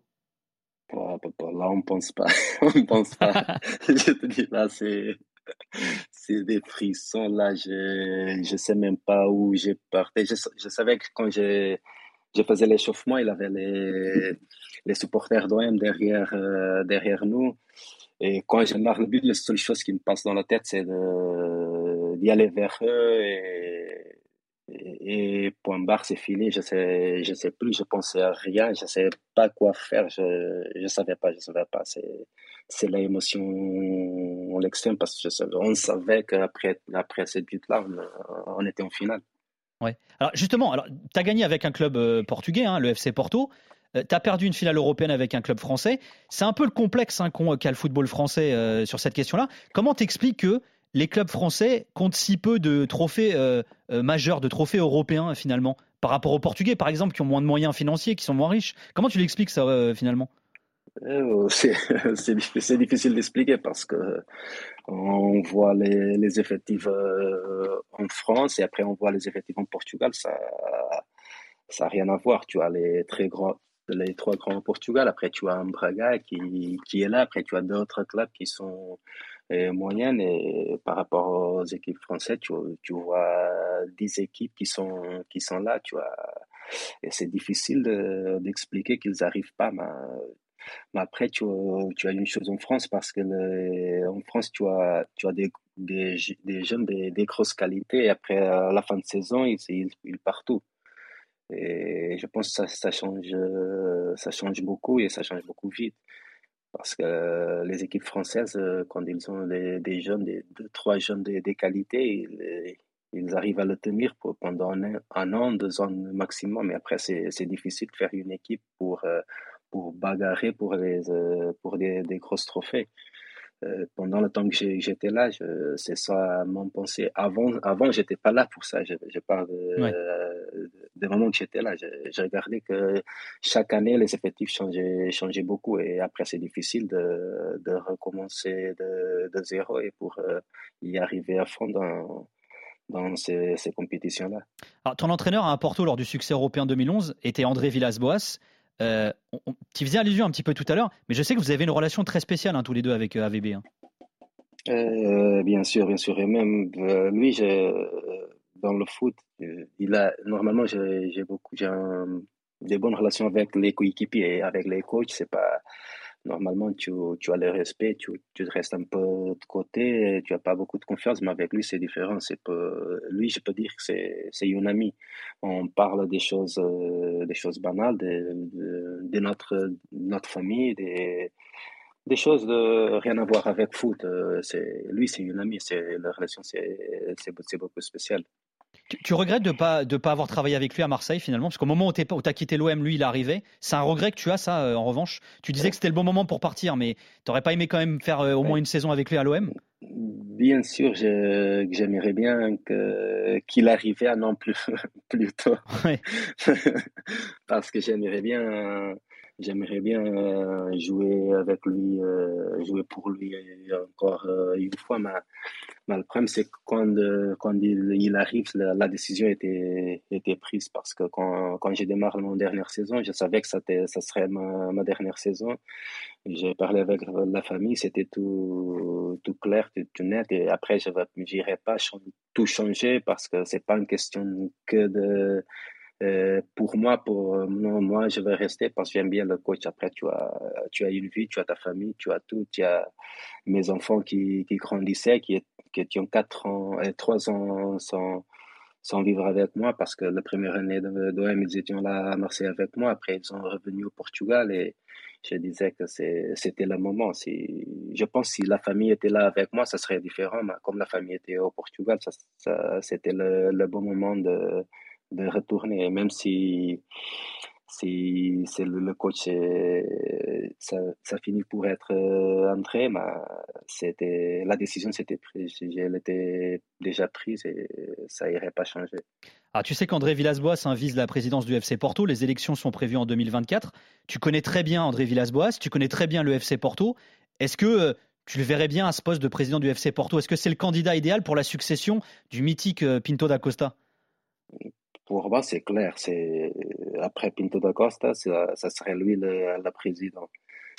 Là, on pense pas. on pense pas. je te dis, là, c'est c'est des frissons là je je sais même pas où j'ai parti je, je savais que quand je je faisais l'échauffement il avait les les supporters d'OM derrière, euh, derrière nous. Et quand je marque le but, la seule chose qui me passe dans la tête, c'est d'y aller vers eux et, et, point barre, c'est fini. Je sais, je sais plus, je pensais à rien, je sais pas quoi faire, je, je savais pas, je savais pas. C'est, l'émotion l'extrême parce que savais, on savait qu'après, après cette but-là, on, on, était en finale. Ouais. Alors justement, alors tu as gagné avec un club euh, portugais, hein, le FC Porto. Euh, tu as perdu une finale européenne avec un club français. C'est un peu le complexe hein, qu'a le football français euh, sur cette question-là. Comment t'expliques que les clubs français comptent si peu de trophées euh, majeurs, de trophées européens finalement, par rapport aux Portugais par exemple, qui ont moins de moyens financiers, qui sont moins riches? Comment tu l'expliques ça finalement? c'est difficile d'expliquer parce que on voit les, effectifs en France et après on voit les effectifs en Portugal, ça n'a rien à voir. Tu as les très grands les trois grands au Portugal. Après, tu as un Braga qui, qui est là. Après, tu as d'autres clubs qui sont euh, moyennes. Et par rapport aux équipes françaises, tu, vois 10 équipes qui sont, qui sont là. Tu vois. Et c'est difficile d'expliquer qu'ils n'arrivent pas. Mais, mais, après, tu, tu as une chose en France parce que en France, tu as, tu as des, des, des jeunes des, des grosses qualités. Et après, à la fin de saison, ils, ils, ils partent tout. Et je pense que ça, ça, change, ça change beaucoup et ça change beaucoup vite. Parce que les équipes françaises, quand ils ont des, jeunes, des, deux, trois jeunes de, qualité, ils, ils, arrivent à le tenir pendant un, an, deux ans maximum. Mais après, c'est difficile de faire une équipe pour, pour bagarrer pour, les, pour des, des grosses trophées. Euh, pendant le temps que j'étais là, c'est ça mon pensée. Avant, avant j'étais pas là pour ça. Je, je parle de, euh, des moments que j'étais là. J'ai regardé que chaque année, les effectifs changeaient, changeaient beaucoup et après, c'est difficile de, de recommencer de, de, zéro et pour euh, y arriver à fond dans, dans ces, ces compétitions-là. ton entraîneur à Porto lors du succès européen 2011 était André Villas-Boas. Euh, tu faisais allusion un petit peu tout à l'heure, mais je sais que vous avez une relation très spéciale hein, tous les deux avec euh, AVB. Hein. Euh, bien sûr, bien sûr. Et même lui, dans le foot, il a normalement j'ai beaucoup, des bonnes relations avec les coéquipiers avec les coachs. C'est pas normalement, tu, tu as le respect, tu, tu restes un peu de côté, tu n'as pas beaucoup de confiance, mais avec lui, c'est différent. C'est lui, je peux dire que c'est une amie. On parle des choses, euh, des choses banales, de, de, notre, notre famille, des, des choses de rien à voir avec foot. Euh, lui, c'est une amie, la relation, c'est beaucoup spécial. Tu, regrettes de ne pas, de pas avoir travaillé avec lui à Marseille finalement? Parce qu'au moment où tu as quitté l'OM, lui, il est arrivé. C'est un regret que tu as, ça, euh, en revanche. Tu disais que c'était le bon moment pour partir, mais tu n'aurais pas aimé quand même faire euh, au moins une saison avec lui à l'OM Bien sûr, j'aimerais bien qu'il arrivait un an plus, plus tôt. Parce que j'aimerais bien j'aimerais bien euh, jouer avec lui, euh, jouer pour lui encore euh, une fois. Mais, le problème, c'est que quand, quand il, arrive, la, décision était, était prise parce que quand, quand j'ai démarré mon dernière saison, je savais que ça, ça serait ma, ma dernière saison. J'ai parlé avec la famille, c'était tout, tout clair, tout, tout, net. Et après, je n'irai pas tout changer parce que c'est pas une question que de euh, pour moi, pour non, moi, je vais rester parce que j'aime bien le coach. Après, tu as, tu as une vie, tu as ta famille, tu as tout. Tu as mes enfants qui, qui grandissaient, qui, qui, ont 4 ans et 3 ans sans, sans vivre avec moi parce que la première année d'OM, ils étaient là à Marseille avec moi. Après, ils sont revenus au Portugal et je disais que c'était le moment. Je pense que si la famille était là avec moi, ça serait différent. Mais comme la famille était au Portugal, ça, ça c'était le, le bon moment de de retourner, même si, si c'est le, coach, ça, ça finit pour être euh, entré, mais c'était, la décision s'était prise, elle était déjà prise et ça irait pas changer. Ah, tu sais qu'André Villas-Boas hein, vise la présidence du FC Porto. Les élections sont prévues en 2024. Tu connais très bien André Villas-Boas, tu connais très bien le FC Porto. Est-ce que euh, tu le verrais bien à ce poste de président du FC Porto? Est-ce que c'est le candidat idéal pour la succession du mythique euh, Pinto da Costa? Pour moi, c'est clair. C'est après Pinto da Costa, ça, serait lui le, le, président.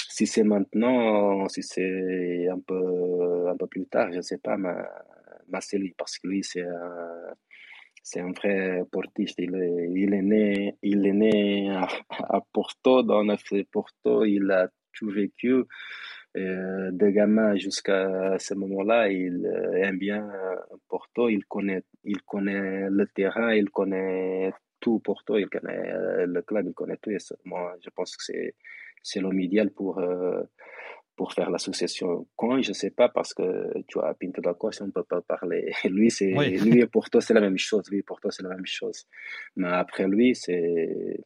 Si c'est maintenant, si c'est un peu un peu plus tard, je sais pas, mais, mais c'est lui parce que lui c'est un c'est un vrai portiste. Il est, il est né il est né à, à Porto, dans le Porto, il a tout vécu. Euh, de gamin jusqu'à ce moment-là, il euh, aime bien euh, Porto, il connaît, il connaît le terrain, il connaît tout Porto, il connaît le club, il connaît tout. Et moi, je pense que c'est, c'est l'homme idéal pour, pour faire l'association. Quand, je sais pas, parce que tu vois, Pinto da Costa, on peut pas parler. Lui, c'est, lui et Porto, c'est la même chose. Lui et Porto, c'est la même chose. Mais après lui, c'est,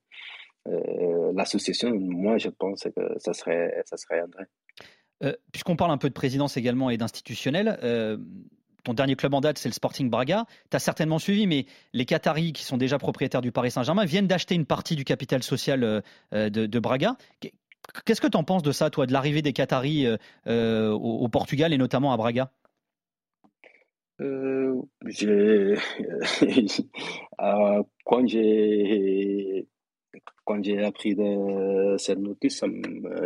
l'association, moi, je pense que ça serait, ça serait André. Euh, puisqu'on parle un peu de présidence également et d'institutionnel, euh, ton dernier club en date, c'est le Sporting Braga. Tu as certainement suivi, mais les Qataris, qui sont déjà propriétaires du Paris Saint-Germain, viennent d'acheter une partie du capital social euh, de, Braga. Qu'est-ce que tu en penses de ça, toi, de l'arrivée des Qataris au, Portugal et notamment à Braga? Quand j'ai quand j'ai appris de cette notice,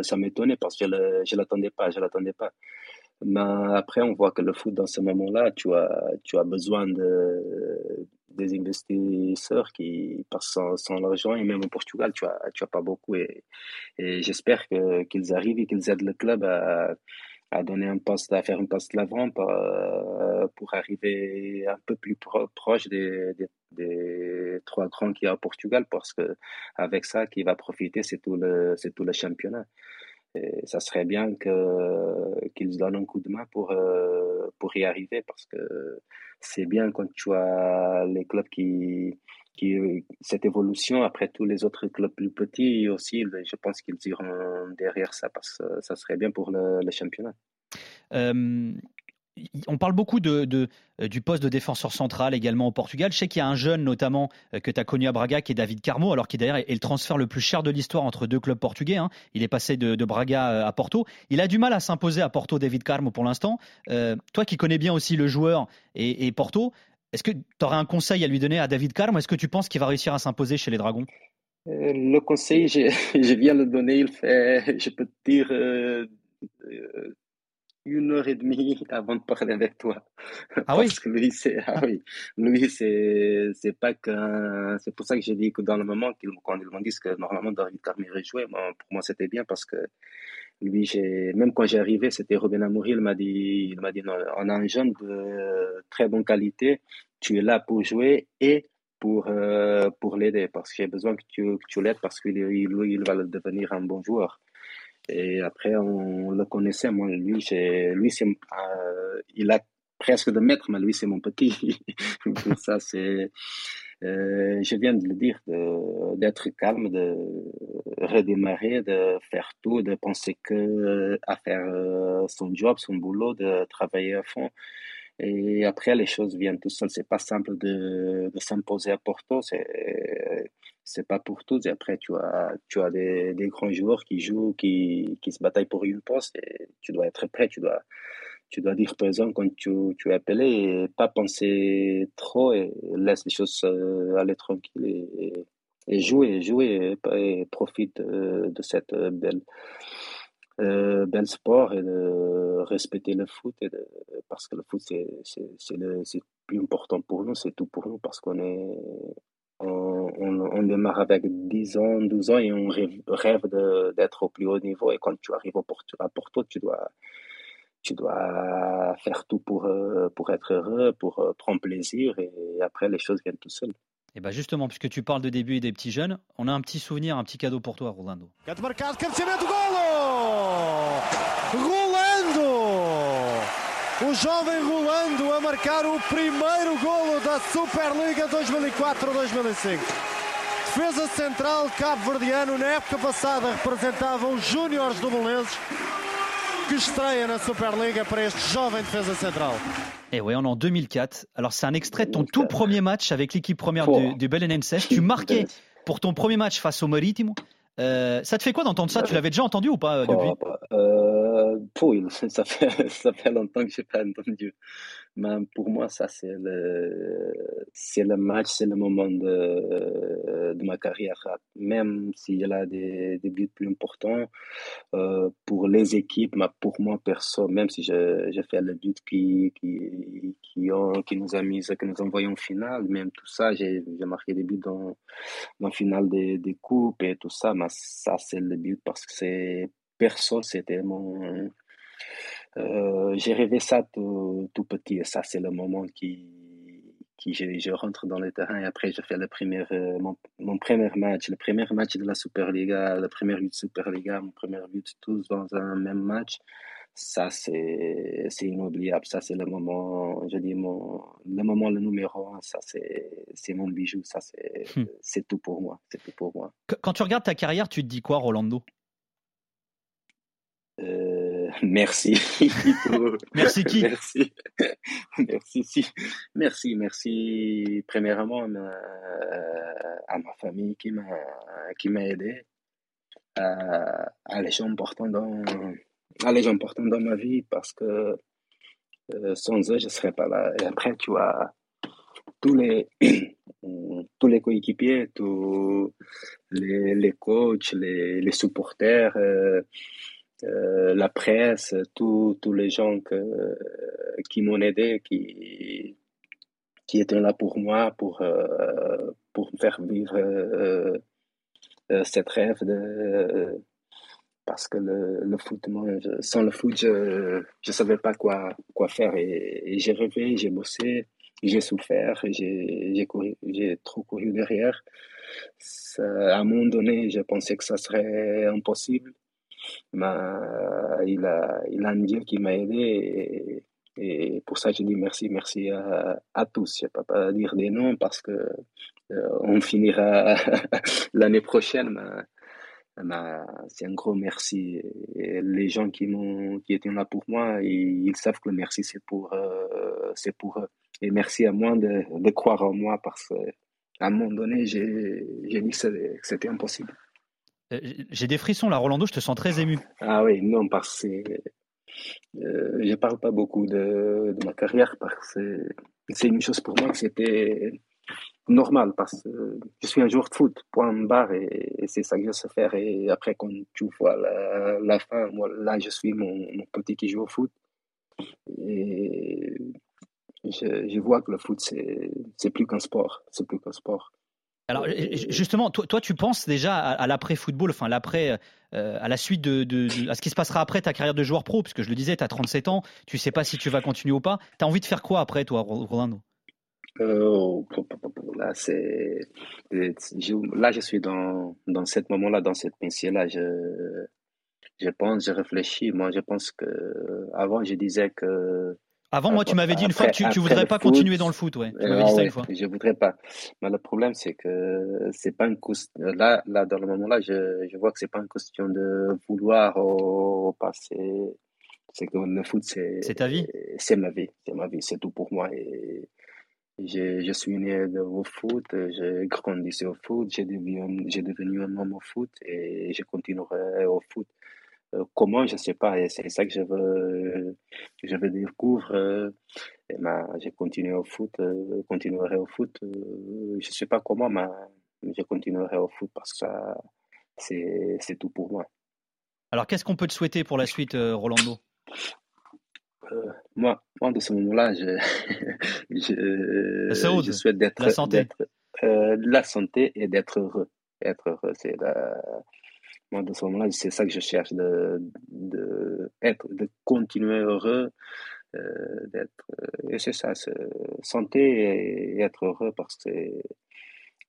ça m'étonnait parce que je ne l'attendais pas, je l'attendais pas. Mais après, on voit que le foot, dans ce moment-là, tu as, tu as besoin de, des investisseurs qui passent sans, l'argent. Et même au Portugal, tu n'as tu as pas beaucoup. Et, et j'espère qu'ils arrivent et qu'ils aident le club à, à donner un poste, à faire un poste l'avant pour, euh, pour arriver un peu plus proche des, des, des trois grands qu'il y a au Portugal parce que avec ça, qui va profiter, c'est tout le, c'est tout le championnat. Et ça serait bien que, qu'ils donnent un coup de main pour, euh, pour y arriver parce que c'est bien quand tu as les clubs qui, qui, cette évolution après tous les autres clubs plus petits aussi, je pense qu'ils iront derrière ça parce que ça serait bien pour le, championnat. Euh, on parle beaucoup de, euh, du poste de défenseur central également au Portugal. Je sais qu'il y a un jeune notamment euh, que tu as connu à Braga qui est David Carmo, alors qui d'ailleurs est le transfert le plus cher de l'histoire entre deux clubs portugais. Hein. Il est passé de, Braga euh, à Porto. Il a du mal à s'imposer à Porto, David Carmo, pour l'instant. toi qui connais bien aussi le joueur et, Porto, est-ce que tu aurais un conseil à lui donner à David Carmo Est-ce que tu penses qu'il va réussir à s'imposer chez les Dragons? Le conseil, je, je, viens le donner. Il fait, je peux te dire, une heure et demie avant de parler avec toi. Ah oui? Parce que lui, c'est, ah oui, lui, c'est, c'est pas qu'un, c'est pour ça que j'ai dit que dans le moment quand ils m'ont dit que normalement David Carmier jouait, moi, pour moi, c'était bien parce que lui, j'ai, même quand j'ai arrivé, c'était Robin Amouri, il m'a dit, il m'a dit, non, on a un jeune de très bonne qualité, tu es là pour jouer et pour, euh, pour l'aider parce que j'ai besoin que tu, que tu l'aides parce qu'il il, il va devenir un bon joueur. Et après, on le connaissait. Moi, lui, lui c'est, euh, il a presque de mètres, mais lui, c'est mon petit. ça, c'est, je viens de le dire, d'être calme, de redémarrer, de faire tout, de penser que à faire euh, son job, son boulot, de travailler à fond. Et après, les choses viennent tout seul. C'est pas simple de, s'imposer à Porto. C'est, c'est pas pour tous. Et après, tu as, des, grands joueurs qui jouent, qui, qui se bataillent pour une poste. Et tu dois être prêt. Tu dois, tu dois dire présent quand tu, tu es appelé et pas penser trop et laisse les choses euh, aller tranquille et, et jouer, jouer et, profite euh, de cette belle, euh, bel sport et de respecter le foot et de, parce que le foot c'est c'est le c'est plus important pour nous c'est tout pour nous parce qu'on est on, on, démarre avec 10 ans 12 ans et on rêve, d'être au plus haut niveau et quand tu arrives à Porto tu dois tu dois faire tout pour euh, pour être heureux pour euh, prendre plaisir et après les choses viennent tout seules et bien justement, puisque tu parles de début et des petits jeunes, on a un petit souvenir, un petit cadeau pour toi, Rolando. Rolando! O jovem Rolando a marcar o primeiro golo da Superliga 2004-2005. Defesa central cabo-verdiano, na época passada representava os Júniores do Belenenses, que estreia na Superliga para este jovem defesa central. Et eh ouais, on est en 2004. Alors, c'est un extrait de ton tout premier match avec l'équipe première du, du Belenenses. Tu marquais pour ton premier match face au Maritimo. Euh, ça te fait quoi d'entendre ça? Tu l'avais déjà entendu ou pas euh, depuis? Euh, ça fait, ça fait longtemps que je n'ai pas entendu. Mais pour moi, ça, c'est le, c'est le match, c'est le moment de, de ma carrière. Même s'il y a des, des buts plus importants euh, pour les équipes, mais pour moi, perso, même si j'ai fait le but qui, qui, qui, ont, qui nous a mis, que nous envoyons en finale, même tout ça, j'ai marqué des buts dans, dans la finale des, des coupes et tout ça, mais ça, c'est le but parce que c'est perso, c'était mon euh, j'ai rêvé ça tout, tout, petit et ça c'est le moment qui, qui je, je, rentre dans le terrain et après je fais le premier, euh, mon, mon, premier match, le premier match de la Superliga, le premier but de Superliga, mon premier but tous dans un même match. Ça c'est inoubliable, ça c'est le moment, je dis mon le moment le numéro un, ça c'est mon bijou, ça c'est hmm. c'est tout pour moi, c'est tout pour moi. Quand tu regardes ta carrière, tu te dis quoi, Rolando? Euh, merci. merci qui Merci. merci, si. merci, merci. Premièrement à ma, famille qui m'a qui m'a aidé à, à, les gens importants dans à les gens importants dans ma vie parce que euh, sans eux je serais pas là. Et après tu vois tous les tous les coéquipiers, tous les, les coachs, les, les supporters. Euh, euh, la presse, tous les gens que, qui m'ont aidé, qui, qui étaient là pour moi, pour, euh, pour me faire vivre euh, cette rêve de, parce que le, le foot, sans le foot, je ne savais pas quoi, quoi faire et, j'ai rêvé, j'ai bossé, j'ai souffert, j'ai trop couru derrière. à un moment donné, je pensais que ça serait impossible il, a, il a un Dieu qui m'a aidé et, pour ça je dis merci, merci à, à tous. Je ne peux pas dire des noms parce que euh, on finira l'année prochaine. Mais, c'est un gros merci. Les gens qui, qui étaient là pour moi, ils, savent que le merci c'est pour, euh, pour eux. Et merci à moi de, de croire en moi parce qu'à un moment donné, j'ai dit que c'était impossible. Euh, j'ai des frissons là, Rolando, je te sens très ému. Ah oui, non, parce que euh, je parle pas beaucoup de, ma carrière parce que c'est une chose pour moi que c'était normal parce que je suis un joueur de foot, point barre, et, c'est ça que je sais faire. Et après, quand tu vois la, fin, moi, là, je suis mon, petit qui joue au foot. Et je, je vois que le foot, c'est plus qu'un sport. C'est plus qu'un sport. Alors justement, toi, tu penses déjà à, l'après-football, enfin l'après, euh, à la suite de, à ce qui se passera après ta carrière de joueur pro, puisque je le disais, tu as 37 ans, tu sais pas si tu vas continuer ou pas. Tu as envie de faire quoi après, toi, Rolando euh, là, c'est, là, je suis dans, dans ce moment-là, dans cette pensée-là. Je, je pense, je réfléchis. Moi, je pense que avant, je disais que avant, moi, tu m'avais dit une fois que tu, ne voudrais pas continuer dans le foot, ouais. Tu m'avais dit ça une fois. Je voudrais pas. Mais le problème, c'est que c'est pas une question. Là, là, dans le moment-là, je, je vois que c'est pas une question de vouloir au, passé. C'est que le foot, c'est. C'est ta vie C'est ma vie. C'est ma vie. C'est tout pour moi. Et je suis né au foot, j'ai grandi au foot, j'ai devenu, j'ai devenu un homme au foot et je continuerai au foot. Euh, comment, je ne sais pas, et c'est ça que je veux, je veux découvrir. Euh, et j'ai continué au foot, euh, continuerai au foot. je ne sais pas comment, mais je continuerai au foot parce que ça, c'est, c'est tout pour moi. Alors, qu'est-ce qu'on peut te souhaiter pour la suite, Rolando? Moi, moi, de ce moment-là, je, je, je, souhaite d'être. La santé. la santé et d'être heureux. Être heureux, c'est la, moi, de ce moment-là, c'est ça que je cherche, de, être, de continuer heureux, euh, d'être, euh, et c'est ça, santé et, être heureux parce que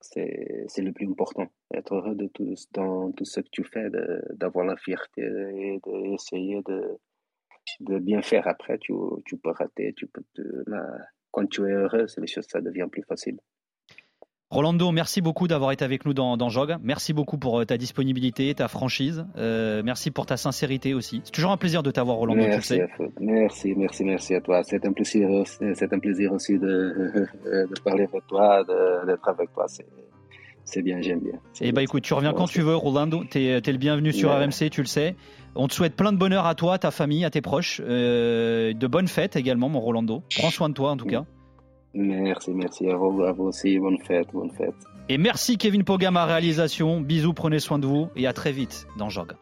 c'est, le plus important. Être heureux de tout, dans tout ce que tu fais, d'avoir la fierté et d'essayer de, de bien faire après. Tu, tu peux rater, tu peux quand tu es heureux, les choses, ça devient plus facile. Rolando, merci beaucoup d'avoir été avec nous dans, dans, Jog. Merci beaucoup pour euh, ta disponibilité, ta franchise. Euh, merci pour ta sincérité aussi. C'est toujours un plaisir de t'avoir, Rolando. Merci, merci, merci, merci à toi. C'est un plaisir, c'est un plaisir aussi de, de parler avec toi, d'être avec toi. C'est bien, j'aime bien. Eh bah écoute, tu reviens quand tu veux, Rolando. Tu es, le bienvenu sur RMC, tu le sais. On te souhaite plein de bonheur à toi, à ta famille, à tes proches. Euh, de bonnes fêtes également, mon Rolando. Prends soin de toi en tout cas. Merci, merci à vous, à vous aussi. Bonne fête, bonne fête. Et merci Kevin Pogam à réalisation. Bisous, prenez soin de vous et à très vite dans Jog.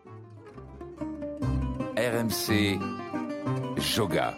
RMC Joga.